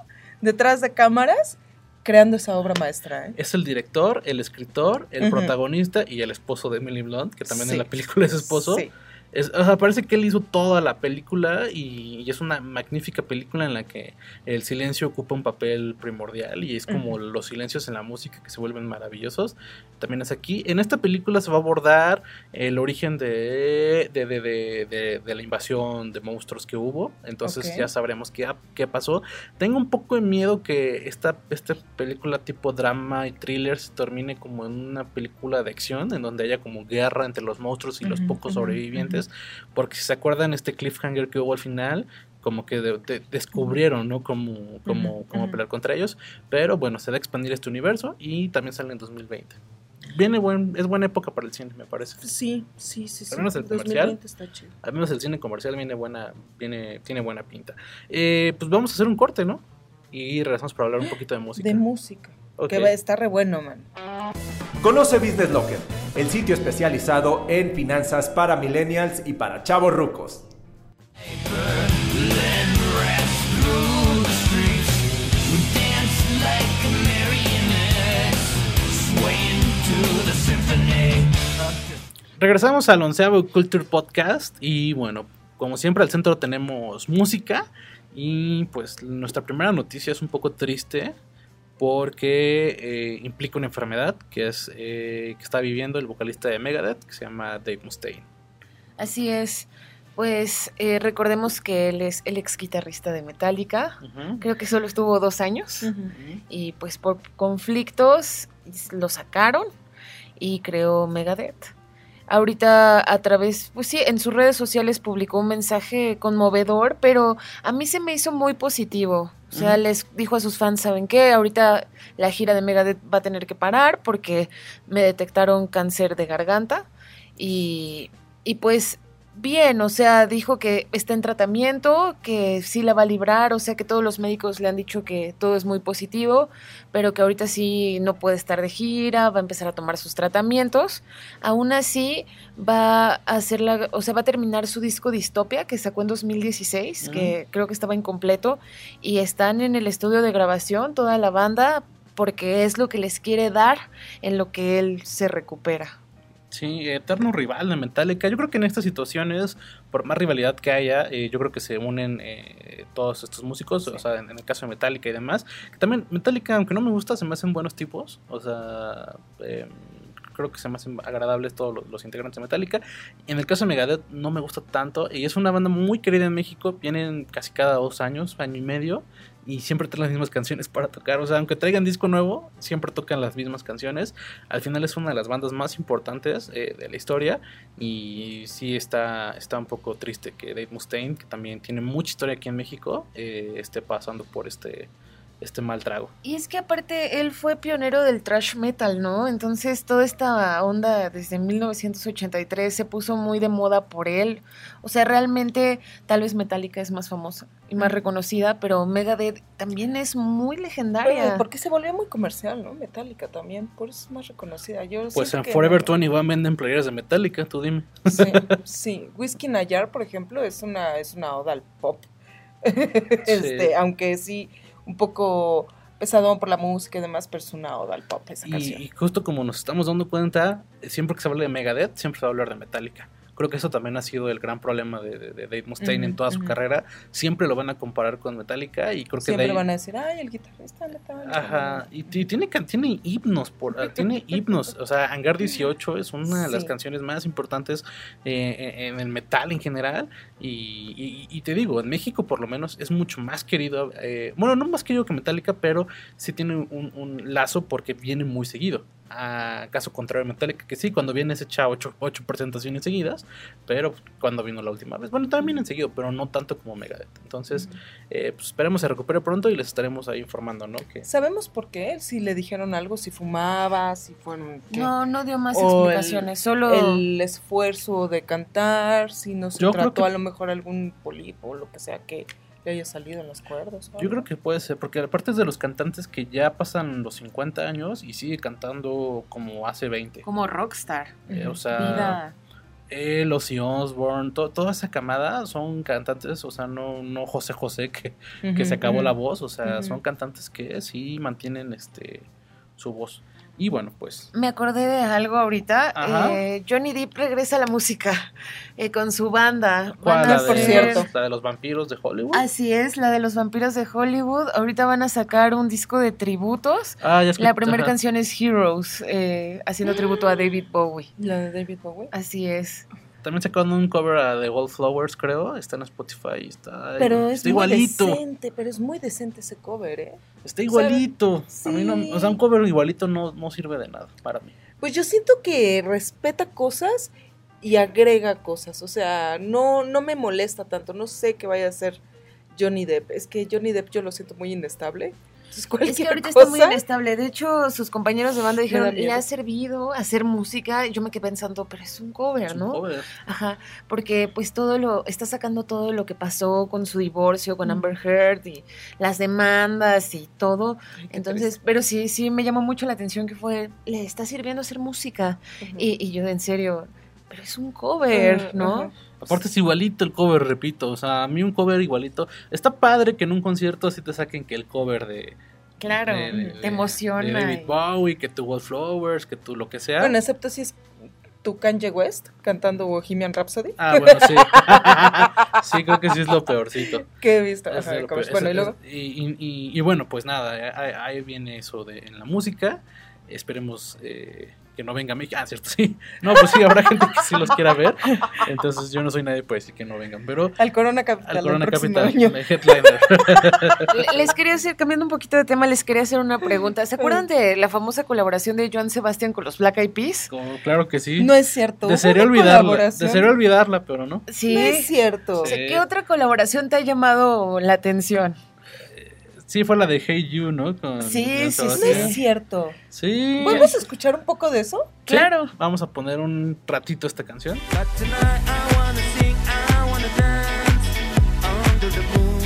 detrás de cámaras, creando esa obra maestra, ¿eh? es el director, el escritor, el protagonista y el esposo de Emily Blunt, que también en la película es esposo. Sí. Es- o sea, parece que él hizo toda la película y, y es una magnífica película en la que el silencio ocupa un papel primordial y es como Ujú. los silencios en la música que se vuelven maravillosos. También es aquí. En esta película se va a abordar el origen de, de, de- de- la invasión de monstruos que hubo. Entonces Ok. ya sabremos qué, qué pasó. Tengo un poco de miedo que esta, esta película tipo drama y thriller se termine como en una película de acción, en donde haya como guerra entre los monstruos y los Ujú, pocos ujú, sobrevivientes. Porque si se acuerdan este cliffhanger que hubo al final, como que de- de- descubrieron, ¿no? Cómo, cómo, cómo pelear contra ellos. Pero bueno, se va a expandir este universo y también sale en 2020. Viene buen, es buena época para el cine, me parece. Sí, sí, sí. sí. Al menos el comercial. 2020 está chido. Al menos el cine comercial viene buena, viene, tiene buena pinta. Eh, pues vamos a hacer un corte, ¿no? Y regresamos para hablar un [gasps] poquito de música. De música. Ok. Que va a estar re bueno, man. Conoce Business Locker, el sitio especializado en finanzas para millennials y para chavos rucos. Regresamos al onceavo Culture Podcast y bueno, como siempre al centro tenemos música y pues nuestra primera noticia es un poco triste porque eh, implica una enfermedad que es eh, que está viviendo el vocalista de Megadeth que se llama Dave Mustaine. Así es. Pues eh, recordemos que él es el ex guitarrista de Metallica. Creo que solo estuvo dos años. Y pues por conflictos lo sacaron y creó Megadeth. Ahorita a través, pues sí, en sus redes sociales publicó un mensaje conmovedor, pero a mí se me hizo muy positivo. O sea, les dijo a sus fans, ¿saben qué? Ahorita la gira de Megadeth va a tener que parar porque me detectaron cáncer de garganta. Y, y pues bien, o sea, dijo que está en tratamiento, que sí la va a librar, o sea que todos los médicos le han dicho que todo es muy positivo, pero que ahorita sí no puede estar de gira, va a empezar a tomar sus tratamientos. Aún así, va a hacer la, o sea, va a terminar su disco Distopia que sacó en 2016, que creo que estaba incompleto, y están en el estudio de grabación toda la banda porque es lo que les quiere dar en lo que él se recupera. Sí, eterno rival de Metallica. Yo creo que en estas situaciones, por más rivalidad que haya, eh, yo creo que se unen eh, todos estos músicos, o sea, en, en el caso de Metallica y demás. Que también Metallica, aunque no me gusta, se me hacen buenos tipos. O sea, eh, creo que se me hacen agradables todos los, los integrantes de Metallica. En el caso de Megadeth no me gusta tanto y es una banda muy querida en México. Vienen casi cada dos años, año y medio. Y siempre traen las mismas canciones para tocar. O sea, aunque traigan disco nuevo, siempre tocan las mismas canciones. Al final es una de las bandas más importantes eh, de la historia. Y sí está, está un poco triste que Dave Mustaine, que también tiene mucha historia aquí en México, eh, esté pasando por este este mal trago. Y es que aparte él fue pionero del thrash metal, ¿no? Entonces toda esta onda desde 1983 se puso muy de moda por él. O sea, realmente tal vez Metallica es más famosa y más reconocida, pero Megadeth también es muy legendaria. Pero, porque se volvió muy comercial, ¿no? Metallica también, por eso es más reconocida. Yo Pues en que Forever no- 21 venden playeras de Metallica, tú dime. Sí, [laughs] sí. Whisky Nayar, por ejemplo, es una, es una oda al pop. este, aunque sí, un poco pesadón por la música y demás, pero es una oda al pop esa Y, canción. y justo como nos estamos dando cuenta, siempre que se habla de Megadeth, siempre se va a hablar de Metallica. Creo que eso también ha sido el gran problema de, de- de Dave Mustaine en toda su carrera. Siempre lo van a comparar con Metallica y creo que Siempre ahí- van a decir, ay, el guitarrista Metallica. Ajá, y, ti- tiene, tiene himnos, por, [laughs] tiene himnos, o sea, Hangar 18 es una de las Sí. canciones más importantes eh, en en el metal en general, y, y- y te digo, en México por lo menos es mucho más querido, eh, bueno, no más querido que Metallica, pero sí tiene un, un lazo porque viene muy seguido, a caso contrario Metallica, que sí, cuando viene se echa ocho, ocho presentaciones seguidas, pero cuando vino la última vez, bueno, también vienen seguido, pero no tanto como Megadeth, entonces, eh, pues esperemos se recupere pronto y les estaremos ahí informando, ¿no? Que, ¿Sabemos por qué? Si le dijeron algo, si fumaba, si fueron... qué? No, no dio más O el- explicaciones, solo... el esfuerzo de cantar, si no se Yo trató que- a lo mejor algún polipo o lo que sea que haya salido en las cuerdas. o Yo creo que puede ser, porque aparte es de los cantantes que ya pasan los 50 años y sigue cantando como hace 20. Como rockstar. Eh, o sea, Vida. él, Ozzy Osbourne, to- toda esa camada son cantantes, o sea, no, no José José que, que se acabó la voz, o sea, son cantantes que sí mantienen este su voz. Y bueno, pues Me acordé de algo ahorita. Eh, Johnny Depp regresa a la música eh, con su banda. La por de, hacer- cierto. la de los vampiros de Hollywood. Así es, la de los vampiros de Hollywood. Ahorita van a sacar un disco de tributos. Ah, ya escuché, La primera canción es Heroes, eh, haciendo tributo a David Bowie. La de David Bowie. Así es. También sacaron un cover a The Wallflowers, creo. Está en Spotify. Está, Pero es está muy igualito. decente, pero es muy decente ese cover, ¿eh? Está igualito. A mí no, o sea, un cover igualito no, no sirve de nada para mí. Pues yo siento que respeta cosas y agrega cosas. O sea, no, no me molesta tanto. No sé qué vaya a hacer Johnny Depp. Es que Johnny Depp yo lo siento muy inestable. Entonces, Es que ahorita cosa, está muy inestable. De hecho, sus compañeros de banda da dijeron, le ha servido hacer música. Y yo me quedé pensando, pero es un cover, Es un ¿no? cover. Ajá, porque pues todo lo, está sacando todo lo que pasó con su divorcio, con Amber Heard y las demandas y todo. Entonces, pero sí, sí me llamó mucho la atención que fue, le está sirviendo hacer música. Y, y yo, en serio, pero es un cover, ¿no? Aparte es igualito el cover, repito. O sea, a mí un cover igualito. Está padre que en un concierto así te saquen que el cover de... Claro, de- de- te emociona. de David y- Bowie, que tu Wallflowers, que tu lo que sea. Bueno, excepto si es tu Kanye West cantando Bohemian Rhapsody. Ah, bueno, sí. [laughs] sí, creo que sí es lo peorcito. ¿Qué he visto? Ajá, peor. Bueno, y luego. y- y- y bueno, pues nada, ahí, ahí viene eso de en la música. Esperemos eh, que no venga México. Ah, cierto, [laughs] sí. No, pues sí, habrá gente que sí los quiera ver. Entonces yo no soy nadie para decir que no vengan. Pero Al Corona Capital. al Corona Capital, [laughs] Les quería hacer, cambiando un poquito de tema, les quería hacer una pregunta. ¿Se acuerdan de la famosa colaboración de Joan Sebastián con los Black Eyed Peas? Como, claro que sí. No es cierto. Desearía olvidarla. Desearía olvidarla, pero no. Sí. No es cierto. O sea, ¿Qué otra colaboración te ha llamado la atención? Sí, fue la de Hey You, ¿no? Con Sí, sí, Sebastián. es cierto. Sí. ¿Podemos escuchar un poco de eso? Sí, Claro. Vamos a poner un ratito esta canción. But tonight I wanna sing, I wanna dance under the moon.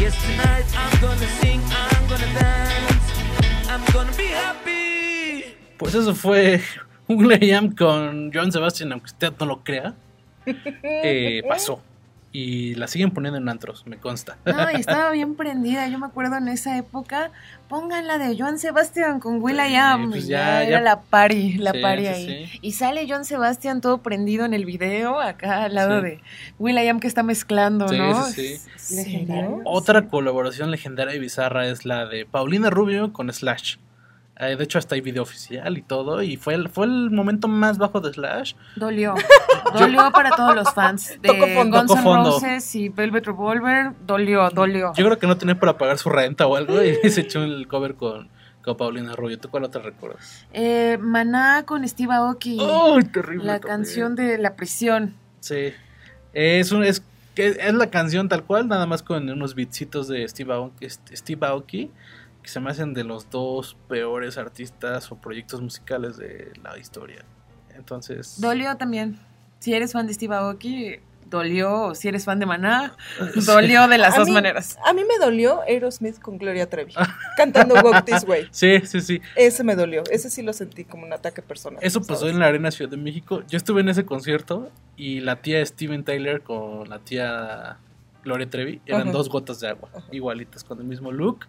Yes, tonight I'm gonna sing, I'm gonna dance. I'm gonna be happy. Pues eso fue [laughs] un Liam con Joan Sebastian, aunque usted no lo crea. [laughs] eh, pasó. Y la siguen poniendo en antros, me consta. No, y [laughs] estaba bien prendida. Yo me acuerdo en esa época, pongan la de Joan Sebastián con Will I Am. pues y ya- ya, era ya- la party, la Sí, party sí, ahí. sí. Y sale Joan Sebastián todo prendido en el video, acá al lado Sí. de Will I Am que está mezclando, Sí, ¿no? sí, sí. Legendario. Otra colaboración legendaria y bizarra es la de Paulina Rubio con Slash. Eh, de hecho, hasta hay video oficial y todo. Y fue el, fue el momento más bajo de Slash. Dolió. [laughs] Dolió para todos los fans de Tocó fondo. Guns N'. Roses y Velvet Revolver. Dolió, dolió. Yo creo que no tenía para pagar su renta o algo. Y [laughs] se echó el cover con, con Paulina Rubio. ¿Tú cuál otra recuerdas? Eh, Maná con Steve Aoki. ¡Ay, terrible! la también. canción de La Prisión. Sí. Es, un, es Que es la canción tal cual, nada más con unos beatsitos de Steve Aoki, Steve Aoki, que se me hacen de los dos peores artistas o proyectos musicales de la historia. Entonces, Dolió también. Si eres fan de Steve Aoki, dolió. Si eres fan de Maná, [laughs] dolió de las A dos mí- maneras. A mí me dolió Aerosmith con Gloria Trevi cantando Walk This Way. [laughs] sí, sí, sí. Ese me dolió. Ese sí lo sentí como un ataque personal. Eso pasó ¿sabes? en la Arena Ciudad de México. Yo estuve en ese concierto y la tía Steven Tyler con la tía Gloria Trevi eran Ajá. dos gotas de agua, Ajá. igualitas, con el mismo look.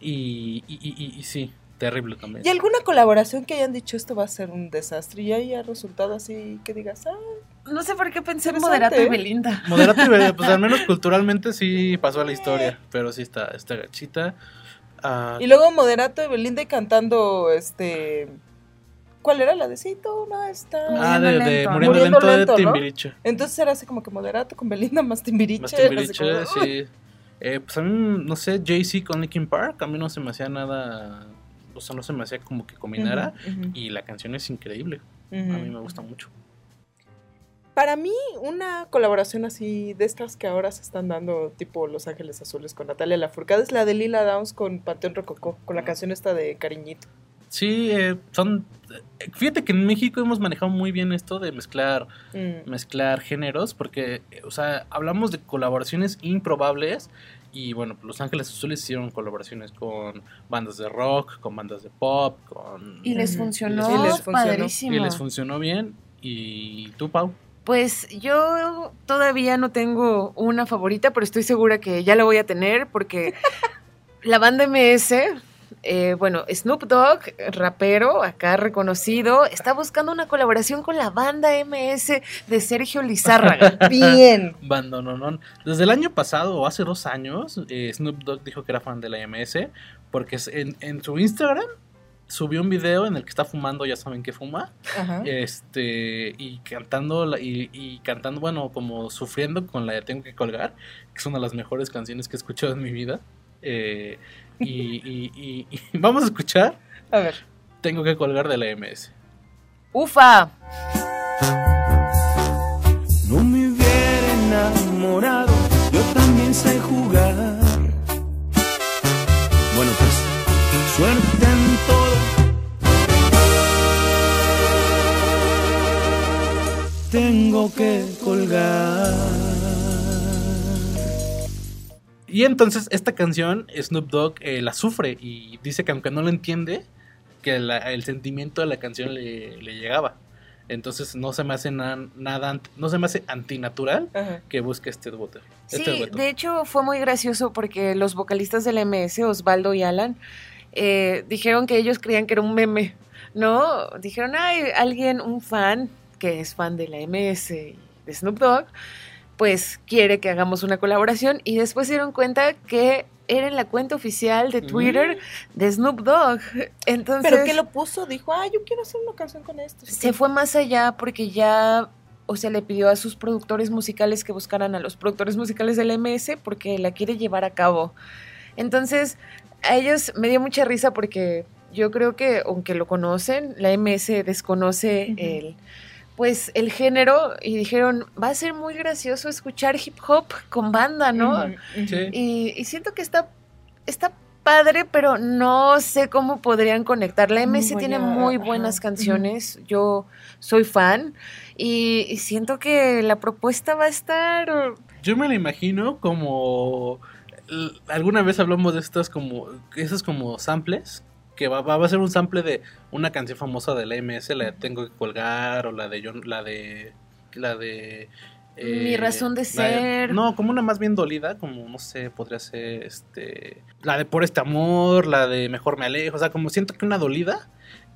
Y, y, y- sí, terrible también. ¿Y alguna colaboración que hayan dicho esto va a ser un desastre y haya resultado así que digas, ah, No sé por qué pensé en Moderato y ¿eh? Belinda. Moderato y Belinda, pues al menos [laughs] culturalmente sí pasó a la historia, pero sí está, está gachita. Ah, y luego Moderato y Belinda cantando este ¿Cuál era la de sí, tú no estás? ah, de, Muriendo de lento. Muriendo, Muriendo Lento, de ¿no? Timbiriche. Entonces era así como que Moderato con Belinda más Timbiriche. Más [laughs] Timbiriche, como, sí. Eh, pues a mí, no sé, Jay-Z con Linkin Park, a mí no se me hacía nada, o sea, no se me hacía como que combinara. Y la canción es increíble, a mí me gusta mucho. Para mí, una colaboración así de estas que ahora se están dando, tipo Los Ángeles Azules con Natalia Lafourcade, es la de Lila Downs con Panteón Rococó, con la canción esta de Cariñito. Sí, eh, son. Fíjate que en México hemos manejado muy bien esto de mezclar, Mm. mezclar géneros, porque, eh, o sea, hablamos de colaboraciones improbables. Y bueno, pues Los Ángeles Azules hicieron colaboraciones con bandas de rock, con bandas de pop, con. Y les funcionó, Y les funcionó. padrísimo. y les funcionó bien. ¿Y tú, Pau? Pues yo todavía no tengo una favorita, pero estoy segura que ya la voy a tener porque [laughs] la banda MS, eh, bueno, Snoop Dogg, rapero, acá reconocido, está buscando una colaboración con la banda MS de Sergio Lizárraga. [laughs] Bien. Bandononón. Desde el año pasado o hace dos años, eh, Snoop Dogg dijo que era fan de la MS porque en, en su Instagram subió un video en el que está fumando, ya saben que fuma, Ajá. este y cantando y, y cantando, bueno, como sufriendo con la de Tengo que colgar, que es una de las mejores canciones que he escuchado en mi vida. Eh, y, y- y- y [laughs] vamos a escuchar A ver. Tengo que colgar de la MS. ¡Ufa! No me hubiera enamorado, yo también sé jugar. Bueno, pues, suerte en todo. Tengo que colgar. Y entonces esta canción Snoop Dogg eh, la sufre y dice que aunque no lo entiende, que la- el sentimiento de la canción le, le llegaba. Entonces no se me hace na- nada, no se me hace antinatural Ajá. que busque este dueto. Sí, Este de hecho fue muy gracioso porque los vocalistas del MS, Osvaldo y Alan, eh, dijeron que ellos creían que era un meme, ¿no? Dijeron, ay, alguien, un fan, que es fan de la MS y de Snoop Dogg, pues quiere que hagamos una colaboración y después se dieron cuenta que era en la cuenta oficial de Twitter de Snoop Dogg. Entonces, ¿Pero qué lo puso? Dijo, ah, yo quiero hacer una canción con esto. se fue más allá porque ya, o sea, le pidió a sus productores musicales que buscaran a los productores musicales del MS porque la quiere llevar a cabo. Entonces, a ellos me dio mucha risa porque yo creo que, aunque lo conocen, la MS desconoce el pues el género y dijeron va a ser muy gracioso escuchar hip hop con banda, ¿no? Sí. Y, y siento que está, está padre, pero no sé cómo podrían conectar. La Muy MS tiene muy ajá, buenas canciones, yo soy fan y, y siento que la propuesta va a estar... Yo me la imagino como alguna vez hablamos de estas como esos como samples que va, va a ser un sample de una canción famosa de la MS, la de Tengo que colgar o la de yo, la de la de eh, Mi razón de ser. no, como una más bien dolida, como no sé, podría ser este la de por este amor, la de mejor me alejo, o sea, como siento que una dolida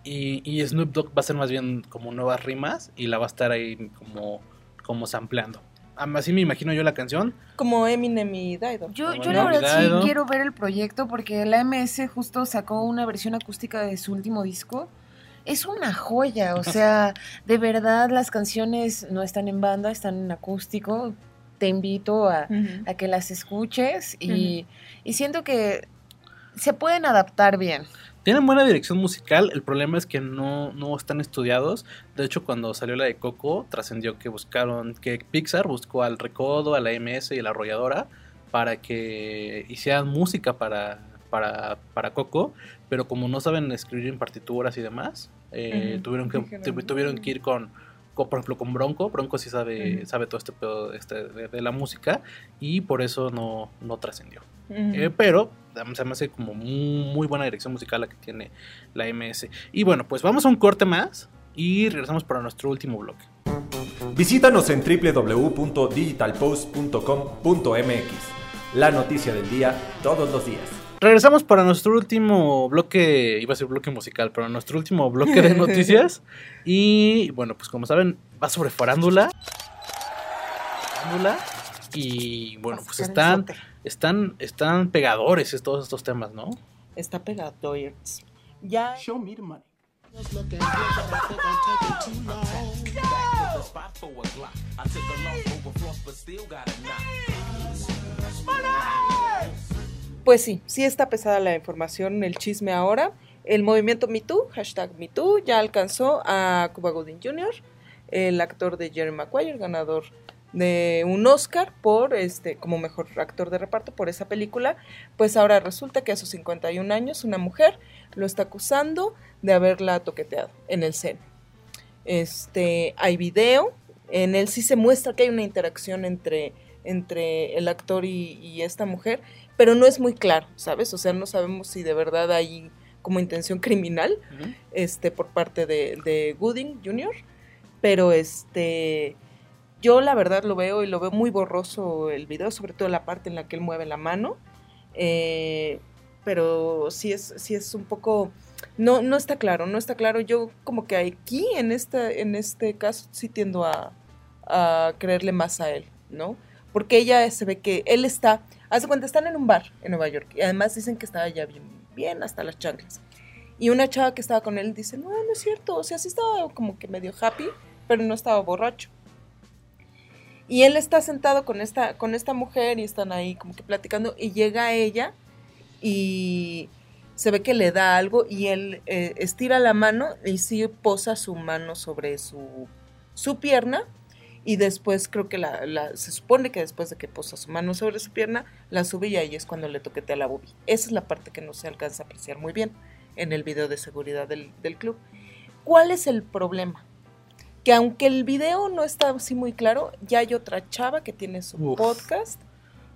y, y Snoop Dogg va a ser más bien como nuevas rimas y la va a estar ahí como como sampleando. Así me imagino yo la canción. Como Eminem y Dido. Yo, yo la verdad sí quiero ver el proyecto porque la MS justo sacó una versión acústica de su último disco. Es una joya, o sea, [laughs] de verdad las canciones no están en banda, están en acústico. Te invito a, a que las escuches y, y siento que se pueden adaptar bien. Tienen buena dirección musical, el problema es que no, no están estudiados. De hecho, cuando salió la de Coco, trascendió que buscaron, que Pixar buscó al Recodo, a la MS y a la arrolladora para que hicieran música para, para, para Coco, pero como no saben escribir en partituras y demás, eh, tuvieron, que, tuvieron que ir con, con, por ejemplo, con Bronco. Bronco sí sabe, sabe todo este pedo este, de, de la música y por eso no, no trascendió. Eh, pero se me hace como muy, muy buena dirección musical la que tiene la MS. Y bueno, pues vamos a un corte más y regresamos para nuestro último bloque. Visítanos en www.digitalpost.com.mx. La noticia del día todos los días. Regresamos para nuestro último bloque, iba a ser bloque musical, pero nuestro último bloque de [laughs] noticias. y bueno, pues como saben, va sobre farándula. Farándula. Y bueno, pues están, están, están pegadores es- todos estos temas, ¿no? Está pegado, Ya. Show me the money. Pues sí, sí está pesada la información, el chisme ahora. El movimiento MeToo, hashtag MeToo, ya alcanzó a Cuba Gooding Jr., el actor de Jerry Maguire, ganador de un Oscar por este como mejor actor de reparto por esa película, pues ahora resulta que a sus 51 años una mujer lo está acusando de haberla toqueteado en el seno. Este, hay video, en él sí se muestra que hay una interacción entre, entre el actor y, y esta mujer, pero no es muy claro, ¿sabes? O sea, no sabemos si de verdad hay como intención criminal este, por parte de, de Gooding Jr., pero este, yo la verdad lo veo y lo veo muy borroso el video, sobre todo la parte en la que él mueve la mano, eh, pero sí es, sí es un poco, no, no está claro, no está claro, yo como que aquí en, esta, en este caso sí tiendo a, a creerle más a él, ¿no? Porque ella se ve que él está, hace cuenta, están en un bar en Nueva York y además dicen que estaba ya bien, bien hasta las chanclas. Y una chava que estaba con él dice, no, no es cierto, o sea, sí estaba como que medio happy, pero no estaba borracho. Y él está sentado con esta, con esta mujer y están ahí como que platicando y llega ella y se ve que le da algo y él eh, estira la mano y sí posa su mano sobre su, su pierna y después creo que la, se supone que después de que posa su mano sobre su pierna, la sube y ahí es cuando le toquetea la boobie. Esa es la parte que no se alcanza a apreciar muy bien en el video de seguridad del, del club. ¿Cuál es el problema? Que aunque el video no está así muy claro, ya hay otra chava que tiene su Uf. podcast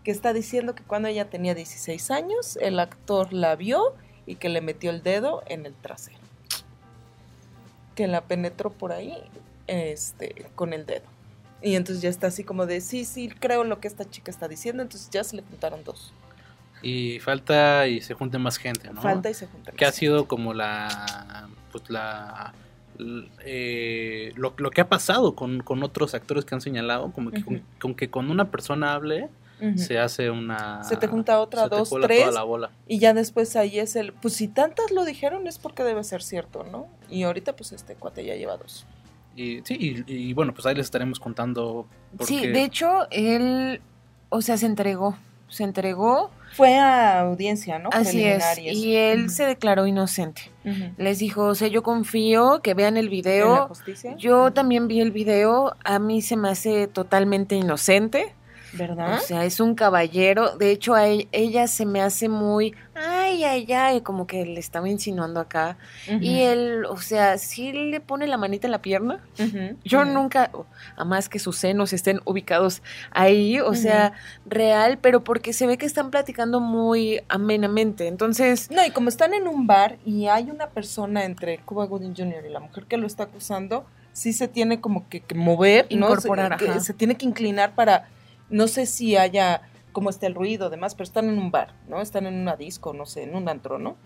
que está diciendo que cuando ella tenía 16 años, el actor la vio y que le metió el dedo en el trasero. Que la penetró por ahí este, con el dedo. Y entonces ya está así como de, sí, sí, creo lo que esta chica está diciendo, entonces ya se le juntaron dos. Y falta y se junte más gente, ¿no? Falta y se juntan. que ha más. sido como la pues la eh, lo, lo que ha pasado con, con otros actores que han señalado como que con, que con una persona hable se hace una Se te junta otra, se te dos, cuela tres. toda la bola Y ya después ahí es el, pues si tantas lo dijeron es porque debe ser cierto, ¿no? Y ahorita pues este cuate ya lleva dos. y sí y, y bueno pues ahí les estaremos contando Sí, de hecho, él, o sea, se entregó, se entregó, Fue a audiencia, ¿no? así es, y él se declaró inocente. Les dijo, o sea, yo confío, que vean el ¿En la video. justicia? Yo también vi el video, a mí se me hace totalmente inocente. ¿Verdad? O sea, es un caballero. De hecho, a e- ella se me hace muy, ay, ay, ay, como que le estaba insinuando acá. Y él, o sea, sí le pone la manita en la pierna. Yo nunca, a más que sus senos estén ubicados ahí, o sea, real, pero porque se ve que están platicando muy amenamente. Entonces, No, y como están en un bar y hay una persona entre Cuba Gooding Jr. y la mujer que lo está acusando, sí se tiene como que, que mover, ¿no? Incorporar, se, que ajá. se tiene que inclinar para, no sé si haya, cómo está el ruido, demás, pero están en un bar, ¿no? Están en una disco, no sé, en un antro, ¿no?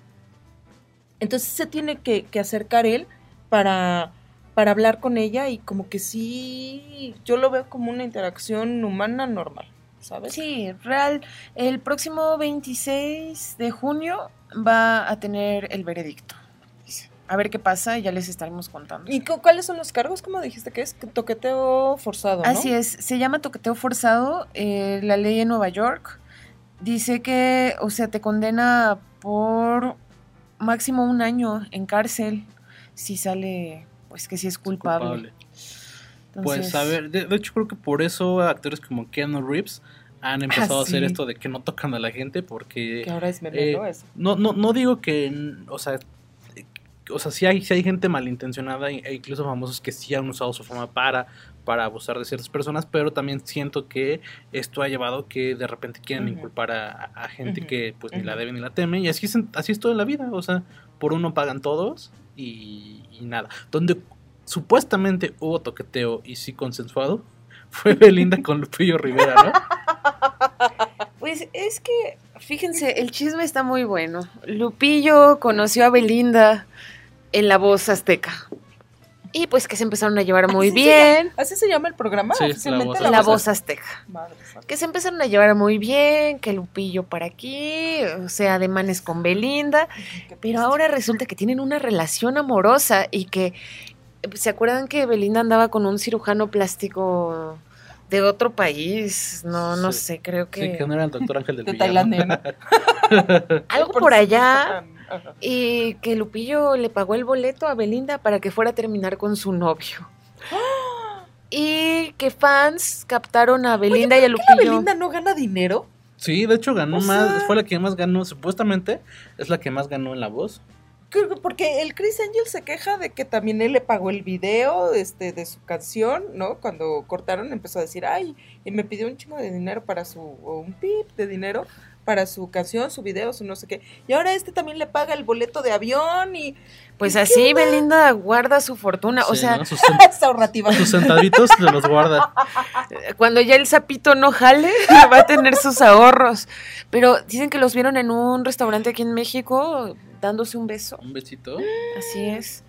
Entonces se tiene que, que acercar él para, para hablar con ella y como que sí, yo lo veo como una interacción humana normal, ¿sabes? sí, real, el próximo 26 de junio va a tener el veredicto. A ver qué pasa, ya les estaremos contando. ¿Y cu- cuáles son los cargos? ¿Cómo dijiste que es? Toqueteo forzado, ¿no? Así es, se llama toqueteo forzado. eh, la ley en Nueva York dice que, o sea, te condena por máximo un año en cárcel si sale, pues que si es culpable. culpable. Pues a ver, de, de hecho creo que por eso actores como Keanu Reeves han empezado a hacer sí. esto de que no tocan a la gente porque Que ahora es meme, eh, ¿no? Eso. no, no, no digo que, o sea, o sea, sí hay, sí hay gente malintencionada e e incluso famosos que sí han usado su fama para, para abusar de ciertas personas, pero también siento que esto ha llevado que de repente quieren Ujú. inculpar a, a gente que pues ni la debe ni la teme y así es, así es todo en la vida, o sea, por uno pagan todos y, y nada. Donde supuestamente hubo toqueteo y sí consensuado fue [laughs] Belinda con Lupillo Rivera, ¿no? Pues es que, fíjense, el chisme está muy bueno. Lupillo conoció a Belinda en la voz azteca. Y pues que se empezaron a llevar muy ¿Así se bien. ¿Así se llama el programa? Sí, oficialmente? La La Voz azteca. Madre. Que se empezaron a llevar muy bien, que Lupillo para aquí, o sea, de manes con Belinda. Pero ahora resulta que tienen una relación amorosa y que, ¿se acuerdan que Belinda andaba con un cirujano plástico de otro país? No, no Sí. sé, creo que... Sí, que no era el doctor Ángel del [laughs] De. Tailandia, ¿no? [laughs] Algo Por por allá. Y que Lupillo le pagó el boleto a Belinda para que fuera a terminar con su novio. [gasps] Y que fans captaron a Belinda y a ¿Qué la Lupillo. Belinda no gana dinero? Sí, de hecho ganó O más, sea- fue la que más ganó, supuestamente es la que más ganó en la voz. Porque el Chris Angel se queja de que también él le pagó el video este, de su canción, ¿no? Cuando cortaron empezó a decir, ay, y me pidió un chingo de dinero para su, o un pip de dinero para su canción, su video, su no sé qué. Y ahora este también le paga el boleto de avión y Pues ¿Qué así? Belinda guarda su fortuna. o sea, ¿no? sus, [laughs] es ahorrativa. sus centavitos se los guarda. [laughs] cuando ya el sapito no jale, [laughs] va a tener sus ahorros. Pero dicen que los vieron en un restaurante aquí en México dándose un beso. Un besito. Así es.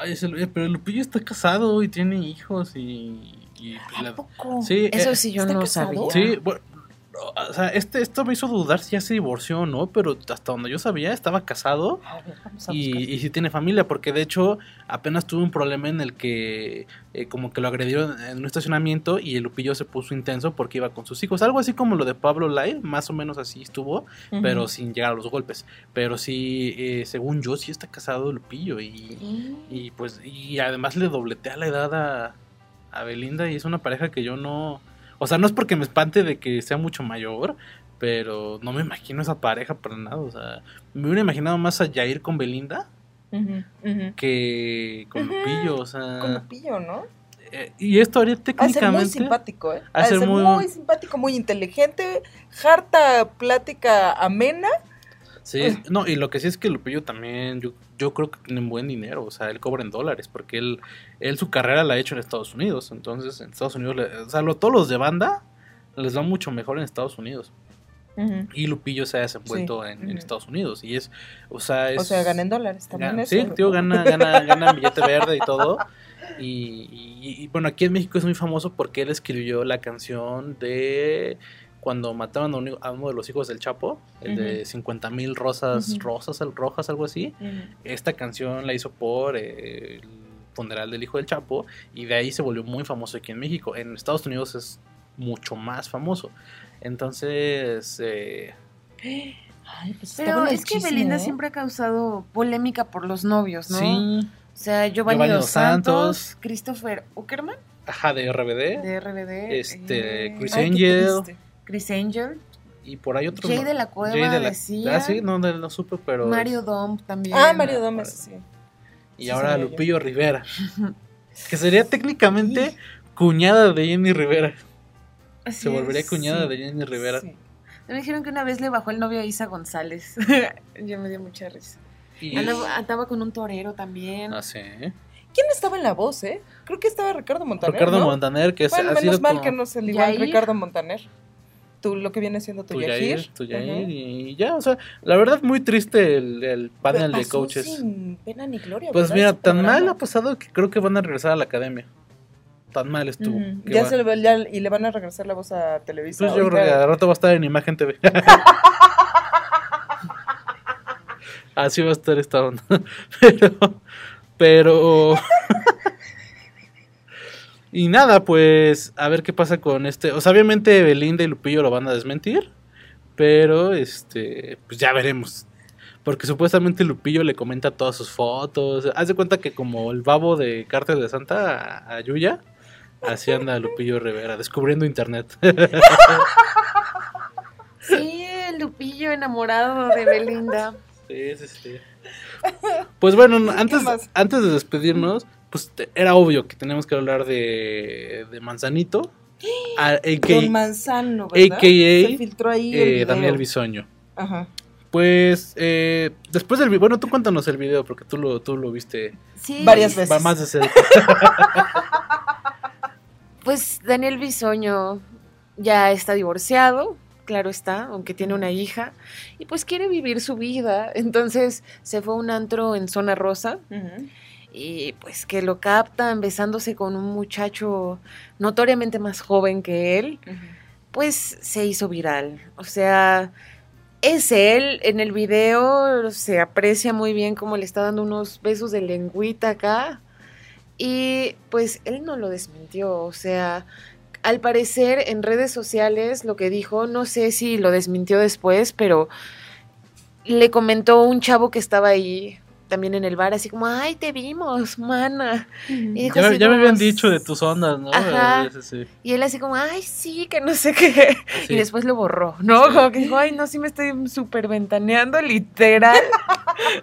Ay, es el- eh, pero Lupillo está casado y tiene hijos y... y pues la- poco? sí, Eso eh, sí yo ¿está no casado? sabía. Sí, bueno, o sea, este, esto me hizo dudar si ya se divorció o no, pero hasta donde yo sabía estaba casado A ver, vamos a y, y sí tiene familia, porque de hecho apenas tuvo un problema en el que eh, como que lo agredieron en un estacionamiento y el Lupillo se puso intenso porque iba con sus hijos, algo así como lo de Pablo Lai, más o menos así estuvo, pero sin llegar a los golpes. Pero sí, eh, según yo, sí está casado Lupillo y, Mm. y pues y además le dobletea la edad a, a Belinda y es una pareja que yo no... O sea, no es porque me espante de que sea mucho mayor, pero no me imagino esa pareja para nada. O sea, me hubiera imaginado más a Jair con Belinda que con. Lupillo, o sea... Con Lupillo, ¿no? eh, y esto haría Ha de ser muy técnicamente... simpático, ¿eh? de ser ser muy- muy... simpático, muy inteligente, harta plática amena. Sí, no, y lo que sí es que Lupillo también, yo, yo creo que tiene buen dinero, o sea, él cobra en dólares, porque él, él su carrera la ha hecho en Estados Unidos, entonces en Estados Unidos, le- o sea, lo- todos los de banda les va mucho mejor en Estados Unidos. Y Lupillo se ha desenvuelto Sí, en. Estados Unidos, y es, o sea, es... O sea, gana en dólares también Gana- sí, tío, gana, gana, [laughs] gana billete verde y todo. Y, y- y, bueno, aquí en México es muy famoso porque él escribió la canción de cuando mataban a uno, a uno de los hijos del Chapo, el de Ujú. 50 mil rosas, rosas, rojas, algo así. Esta canción la hizo por eh, el funeral del hijo del Chapo y de ahí se volvió muy famoso aquí en México. En Estados Unidos es mucho más famoso. Entonces, eh, Ay, pues Pero es que chisme, Belinda ¿eh? siempre ha causado polémica por los novios, ¿no? sí, O sea, Giovanni, Giovanni Dos Dos Santos. Santos, Christopher Uckerman ajá, de RBD. de RBD, Este, eh, Chris Ay, qué Angel. Chris Angel, Y por ahí otros. Jay de la Cueva Jay de la- decía, Ah, sí, no, no, no supe, pero. Mario Dom también. Ah, Mario Gómez, sí. Y sí ahora sabía yo. Lupillo Rivera. [laughs] que sería técnicamente cuñada de Jenny Rivera. Así Se volvería es. cuñada sí, de Jenny Rivera. Sí. Me dijeron que una vez le bajó el novio a Isa González. [laughs] Yo me dio mucha risa. Y... Andaba, andaba con un torero también. Ah, sí. ¿Quién estaba en la voz, eh? Creo que estaba Ricardo Montaner. Ricardo ¿no? Montaner, que es- Bueno, ha menos sido mal como que no es el igual Yair. Ricardo Montaner. Tú, lo que viene siendo tu, tu. Yair, tu Yair, y ya, o sea, la verdad muy triste el, el panel de coaches. sin pena ni gloria. Pues mira, Ese tan programa. mal ha pasado que creo que van a regresar a la academia. Tan mal estuvo. Que Ya se le va- ya- y le van a regresar la voz a Televisa. Pues yo creo que al rato va a estar en Imagen TV. [laughs] Así va a estar esta onda. [laughs] Pero, pero. [laughs] y nada, pues a ver qué pasa con este. O sea, obviamente Belinda y Lupillo lo van a desmentir. Pero, este, pues ya veremos. Porque supuestamente Lupillo le comenta todas sus fotos. Haz de cuenta que como el babo de Cártel de Santa a, a Yuya, así anda Lupillo Rivera, descubriendo internet. [laughs] Sí, Lupillo enamorado de Belinda. Sí, sí, sí. Pues bueno, ¿Qué antes, antes de despedirnos, pues te- era obvio que teníamos que hablar de, de Manzanito, [gasps] a- a.k.a. Don Manzano, ¿verdad? AKA, Se filtró ahí el eh. Daniel Bisoño. Ajá. Pues eh, después del video, bueno, tú cuéntanos el video porque tú lo, tú lo viste Sí. Varias veces. va más de cerca. [laughs] Pues Daniel Bisoño ya está divorciado, claro está, aunque tiene una hija, y pues quiere vivir su vida. Entonces se fue a un antro en zona rosa Ujú. Y pues que lo captan besándose con un muchacho notoriamente más joven que él, pues se hizo viral. O sea, es él en el video, se aprecia muy bien cómo le está dando unos besos de lengüita acá. Y pues él no lo desmintió, o sea, al parecer en redes sociales lo que dijo, no sé si lo desmintió después, pero le comentó un chavo que estaba ahí también en el bar, así como, ay, te vimos, mana. Y dijo Ya, me- habían dicho de tus ondas, ¿no? Ajá. Sí, sí. Y él así como, ay, sí, que no sé qué. Sí. Y después lo borró, ¿no? Sí. Como que dijo, ay, no, sí me estoy súper ventaneando, literal.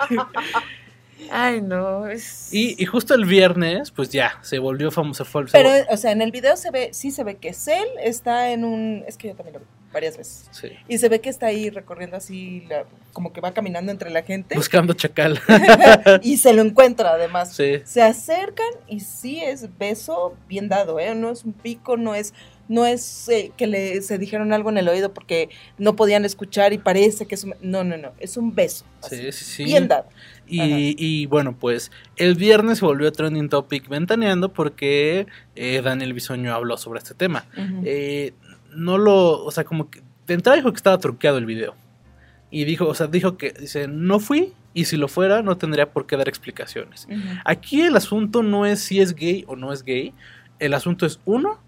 [laughs] ay, no, es... Y, y justo el viernes, pues ya, se volvió famoso. Se fue, se Pero, o sea, en el video se ve, sí se ve que es él, está en un, es que yo también lo vi varias veces. sí. Y se ve que está ahí recorriendo así, la- como que va caminando entre la gente. Buscando chacal. [laughs] y se lo encuentra además. sí. Se acercan y sí es beso bien dado, ¿eh? No es un pico, no es, no es eh, que le se dijeron algo en el oído porque no podían escuchar y parece que es un... No, no, no, es un beso. así, Sí, sí, sí. Bien dado. Y, y bueno, pues el viernes se volvió trending topic ventaneando porque eh, Daniel Bisoño habló sobre este tema. Ujú. Eh, no lo, o sea, como que de entrada dijo que estaba truqueado el video. Y dijo, o sea, dijo que, dice, no fui y si lo fuera no tendría por qué dar explicaciones. Aquí el asunto no es si es gay o no es gay. El asunto es, uno,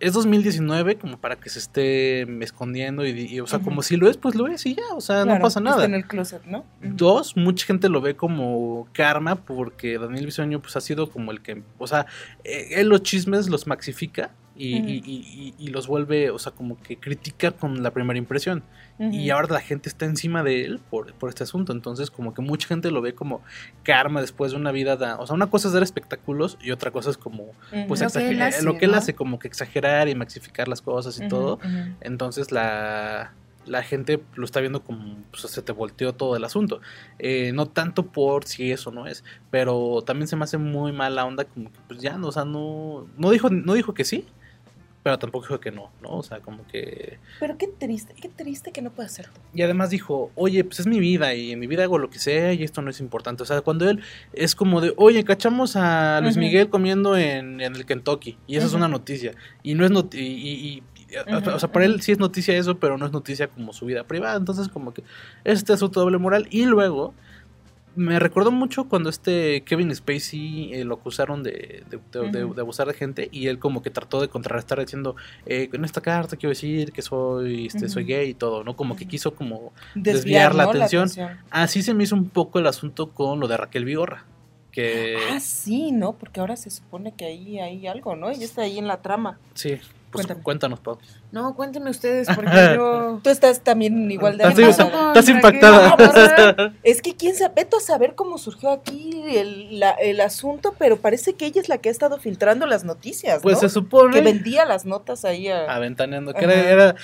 es 2019 como para que se esté escondiendo y, y, o sea, como si lo es, pues lo es y ya, o sea, Claro, no pasa nada. Está en el closet, ¿no? Dos, mucha gente lo ve como karma porque Daniel Bisoño pues ha sido como el que, o sea, eh, él los chismes los maxifica y, Ujú. y- y- y- y los vuelve, o sea, como que critica con la primera impresión. Y ahora la gente está encima de él por, por este asunto. Entonces, como que mucha gente lo ve como karma después de una vida. da- o sea, una cosa es dar espectáculos y otra cosa es como, pues, Lo que él exager- hace, lo que él ¿no? hace, como que exagerar y maxificar las cosas y todo. Entonces la, la gente lo está viendo como pues, se te volteó todo el asunto. Eh, no tanto por si eso no es, pero también se me hace muy mala onda como que pues ya, no, o sea, no, no dijo, no dijo que sí, pero tampoco dijo que no, ¿no? O sea, como que... Pero qué triste, qué triste que no pueda ser tú. Y además dijo, oye, pues es mi vida y en mi vida hago lo que sea y esto no es importante. O sea, cuando él es como de, oye, cachamos a Luis. Miguel comiendo en, en el Kentucky y esa es una noticia. Y no es noti y, y- y- Ujú, o sea, para él sí es noticia eso, pero no es noticia como su vida privada. Entonces, como que este es su doble moral. Y luego, me recordó mucho cuando este Kevin Spacey eh, lo acusaron de, de, de- de- Ujú. de abusar de gente y él como que trató de contrarrestar diciendo, eh, en esta carta quiero decir que soy, este, soy gay y todo, ¿no? Como que quiso como desviar la ¿no? atención. Así se me hizo un poco el asunto con lo de Raquel Vigorra. Que Ah, sí, ¿no? Porque ahora se supone que ahí hay algo, ¿no? Ella está ahí en la trama. sí, pues Cuéntame. cuéntanos, Pau. No, cuéntenme ustedes, [laughs] porque yo... Tú estás también igual de... Estás, ¿Qué enojada. pasó con estás Raquel? impactada. No, pues, [laughs] Es que quién sabe, a saber cómo surgió aquí el, la- el asunto, pero parece que ella es la que ha estado filtrando las noticias, Pues ¿no? se supone. Que vendía las notas ahí a... Aventaneando. Que era, era-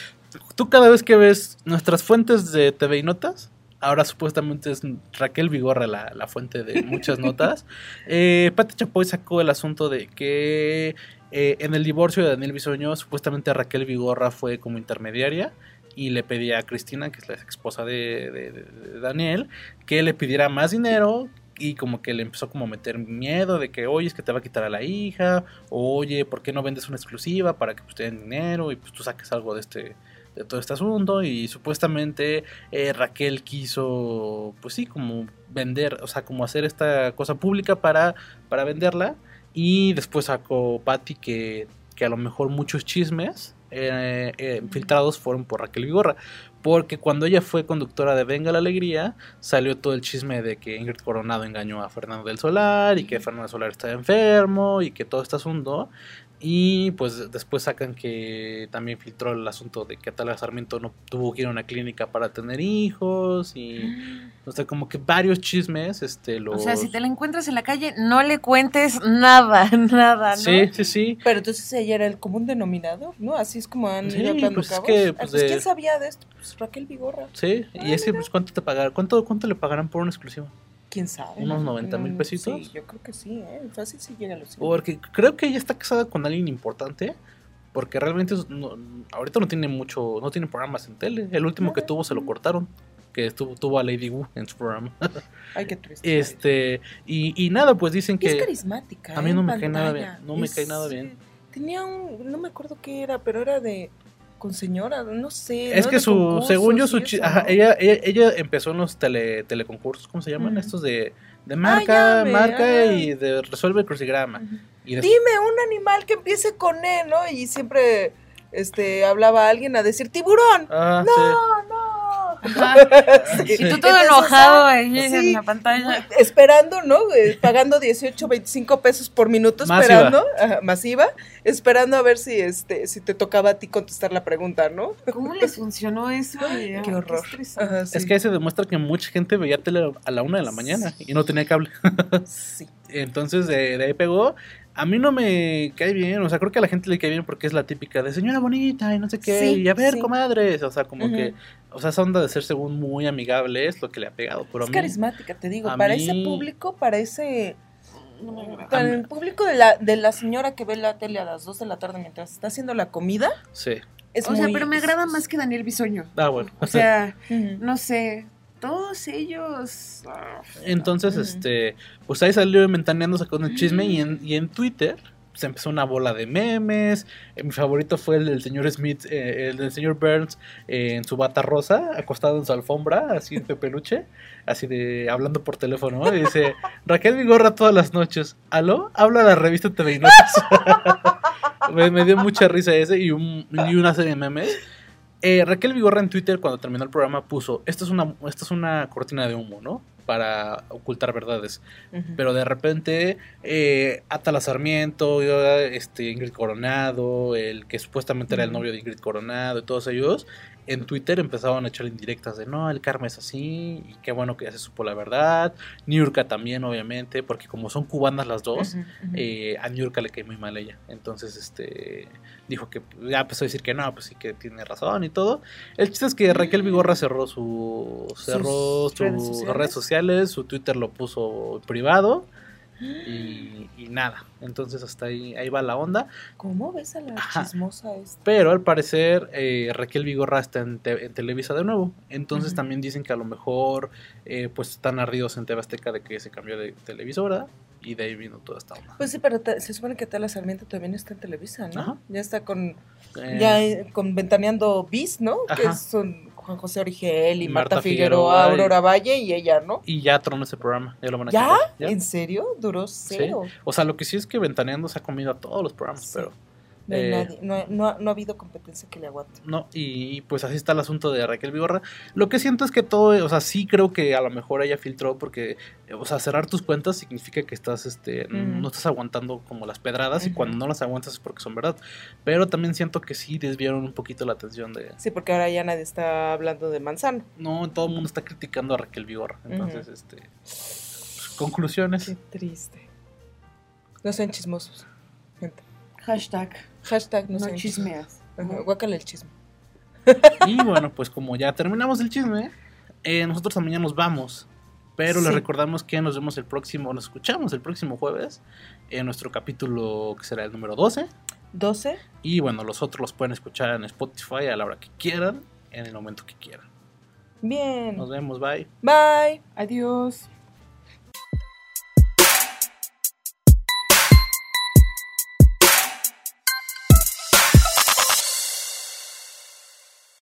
Tú cada vez que ves nuestras fuentes de TV y notas, ahora supuestamente es Raquel Vigorra la, la fuente de muchas [laughs] notas. Eh, Pati Chapoy sacó el asunto de que eh, en el divorcio de Daniel Bisoño, supuestamente Raquel Vigorra fue como intermediaria y le pedía a Cristina, que es la esposa de- de Daniel, que le pidiera más dinero y como que le empezó como a meter miedo de que, oye, es que te va a quitar a la hija, o, oye, ¿por qué no vendes una exclusiva para que pues, te den dinero y pues tú saques algo de este de todo este asunto y supuestamente eh, Raquel quiso pues sí como vender o sea como hacer esta cosa pública para para venderla y después sacó Patty que que a lo mejor muchos chismes eh, eh, filtrados fueron por Raquel Vigorra. Porque cuando ella fue conductora de Venga la Alegría, salió todo el chisme de que Ingrid Coronado engañó a Fernando del Solar y que Fernando del Solar estaba enfermo y que todo este asunto. Y pues después sacan que también filtró el asunto de que Atala Sarmiento no tuvo que ir a una clínica para tener hijos y o sea como que varios chismes este los O sea, si te la encuentras en la calle, no le cuentes nada, [laughs] nada, ¿no? Sí, sí, sí. Pero entonces ella era el común denominador, ¿no? Así es como han Sí, ido atando pues es cabos. que, Ah, pues, pues, de- ¿quién sabía de esto? Pues Raquel Vigorra. Sí, y ese pues cuánto te pagarán, cuánto cuánto le pagarán por un exclusivo? ¿Quién sabe? ¿Unos 90 mil pesitos? Sí, yo creo que sí, ¿eh? Fácil sí llega a los Porque creo que ella está casada con alguien importante. Porque realmente no- ahorita no tiene mucho, no tiene programas en tele. El último que tuvo se lo cortaron. Que estuvo, tuvo a Lady Wu en su programa. Ay, qué triste. [laughs] este, y, y nada, pues dicen Y es que. carismática. A mí ¿eh? no me cae nada bien, no me Es, cae nada bien. Tenía un, no me acuerdo qué era, pero era de con señora, no sé. Es ¿no? que su, según yo, su eso, ella, ella, ella empezó en los tele, teleconcursos, ¿cómo se llaman? Estos de, de marca, llame, marca ajá. y de resuelve el crucigrama. Y Dime un animal que empiece con E, ¿no? Y siempre este hablaba alguien a decir tiburón. Ah, sí. no, no. [laughs] Sí. Y tú todo Entonces, enojado ah, ahí en la pantalla. Esperando, ¿no? Eh, Pagando 18, 25 pesos por minuto, Masiva. esperando, ajá, masiva, esperando a ver si este, si te tocaba a ti contestar la pregunta, ¿no? ¿Cómo les funcionó eso? Ay, Qué horror. estresante. Ajá, sí. Es que ahí se demuestra que mucha gente veía tele a la una de la mañana y no tenía cable. Sí. [laughs] Entonces de, de ahí pegó. A mí no me cae bien, o sea, creo que a la gente le cae bien porque es la típica de señora bonita y no sé qué, Sí, y a ver, sí. comadres, o sea, como que, o sea, esa onda de ser según muy amigable es lo que le ha pegado, pero a Es mí, carismática, te digo. a Para mí- ese público, para ese. a Para el público de la, de la señora que ve la tele a las 2 de la tarde mientras está haciendo la comida, sí. es O sea, pero me agrada más que Daniel Bisoño. Ah, bueno. O sea, [laughs] Ujú. no sé, todos ellos... Entonces, este, pues ahí salió ventaneando sacando el chisme y en, y en Twitter se empezó una bola de memes. Eh, mi favorito fue el del señor Smith, eh, el del señor Burns eh, en su bata rosa, acostado en su alfombra, así de peluche, así de hablando por teléfono. Y dice, [laughs] Raquel Vigorra todas las noches. ¿Aló? Habla la revista TV [laughs] me, me dio mucha risa ese y, un- y una serie de memes. Eh, Raquel Vigorra en Twitter cuando terminó el programa puso, esta es una, esta es una cortina de humo, ¿no? Para ocultar verdades. Pero de repente, eh, Atala Sarmiento, este, Ingrid Coronado, el que supuestamente era el novio de Ingrid Coronado y todos ellos, en Twitter empezaban a echar indirectas de no, el karma es así, y qué bueno que ya se supo la verdad. Niurka también, obviamente, porque como son cubanas las dos, eh, a Niurka le cae muy mal ella. Entonces, este dijo que ya empezó a decir que no, pues sí que tiene razón y todo. El chiste es que Raquel Vigorra cerró su cerró Sus sus redes sociales. su Twitter lo puso privado y, [gasps] y nada. Entonces hasta ahí ahí va la onda. ¿Cómo ves a la Ajá. chismosa esta? Pero al parecer eh, Raquel Vigorra está en, te- en Televisa de nuevo. Entonces también dicen que a lo mejor eh, pues están ardidos en TV Azteca de que se cambió de televisora y de ahí vino toda esta onda. Pues sí, pero te- se supone que Tala Sarmiento también está en Televisa, ¿no? Ajá. Ya está con, Eh, ya eh, con Ventaneando Bis, ¿no? Que Ajá. son Juan José Origel y Marta Marta, Figueroa Figueroa, y- Aurora Valle y ella, ¿no? y ya tronó ese programa. Ya lo van a ¿Ya? ya. ¿En serio? Duró cero. O sea, lo que sí es que Ventaneando se ha comido a todos los programas, Sí. pero No, hay Eh, nadie, no, no ha- no ha habido competencia que le aguante. no, y pues así está el asunto de Raquel Vigorra. Lo que siento es que todo, o sea, sí creo que a lo mejor ella filtró porque, eh, o sea, cerrar tus cuentas significa que estás, este, no estás aguantando como las pedradas y cuando no las aguantas es porque son verdad. Pero también siento que sí desviaron un poquito la atención de, Sí, porque ahora ya nadie está hablando de manzano. no, todo el mundo está criticando a Raquel Vigorra. Entonces, este, pues, conclusiones. Qué triste. No sean chismosos, gente. Hashtag, Hashtag no, no chismeas. Ajá, guácale el chisme. Y bueno, pues como ya terminamos el chisme, eh, nosotros también ya nos vamos. Pero les recordamos que nos vemos el próximo, nos escuchamos el próximo jueves en nuestro capítulo que será el número 12. 12. Y bueno, los otros los pueden escuchar en Spotify a la hora que quieran, en el momento que quieran. Bien. Nos vemos, bye. Bye. Adiós.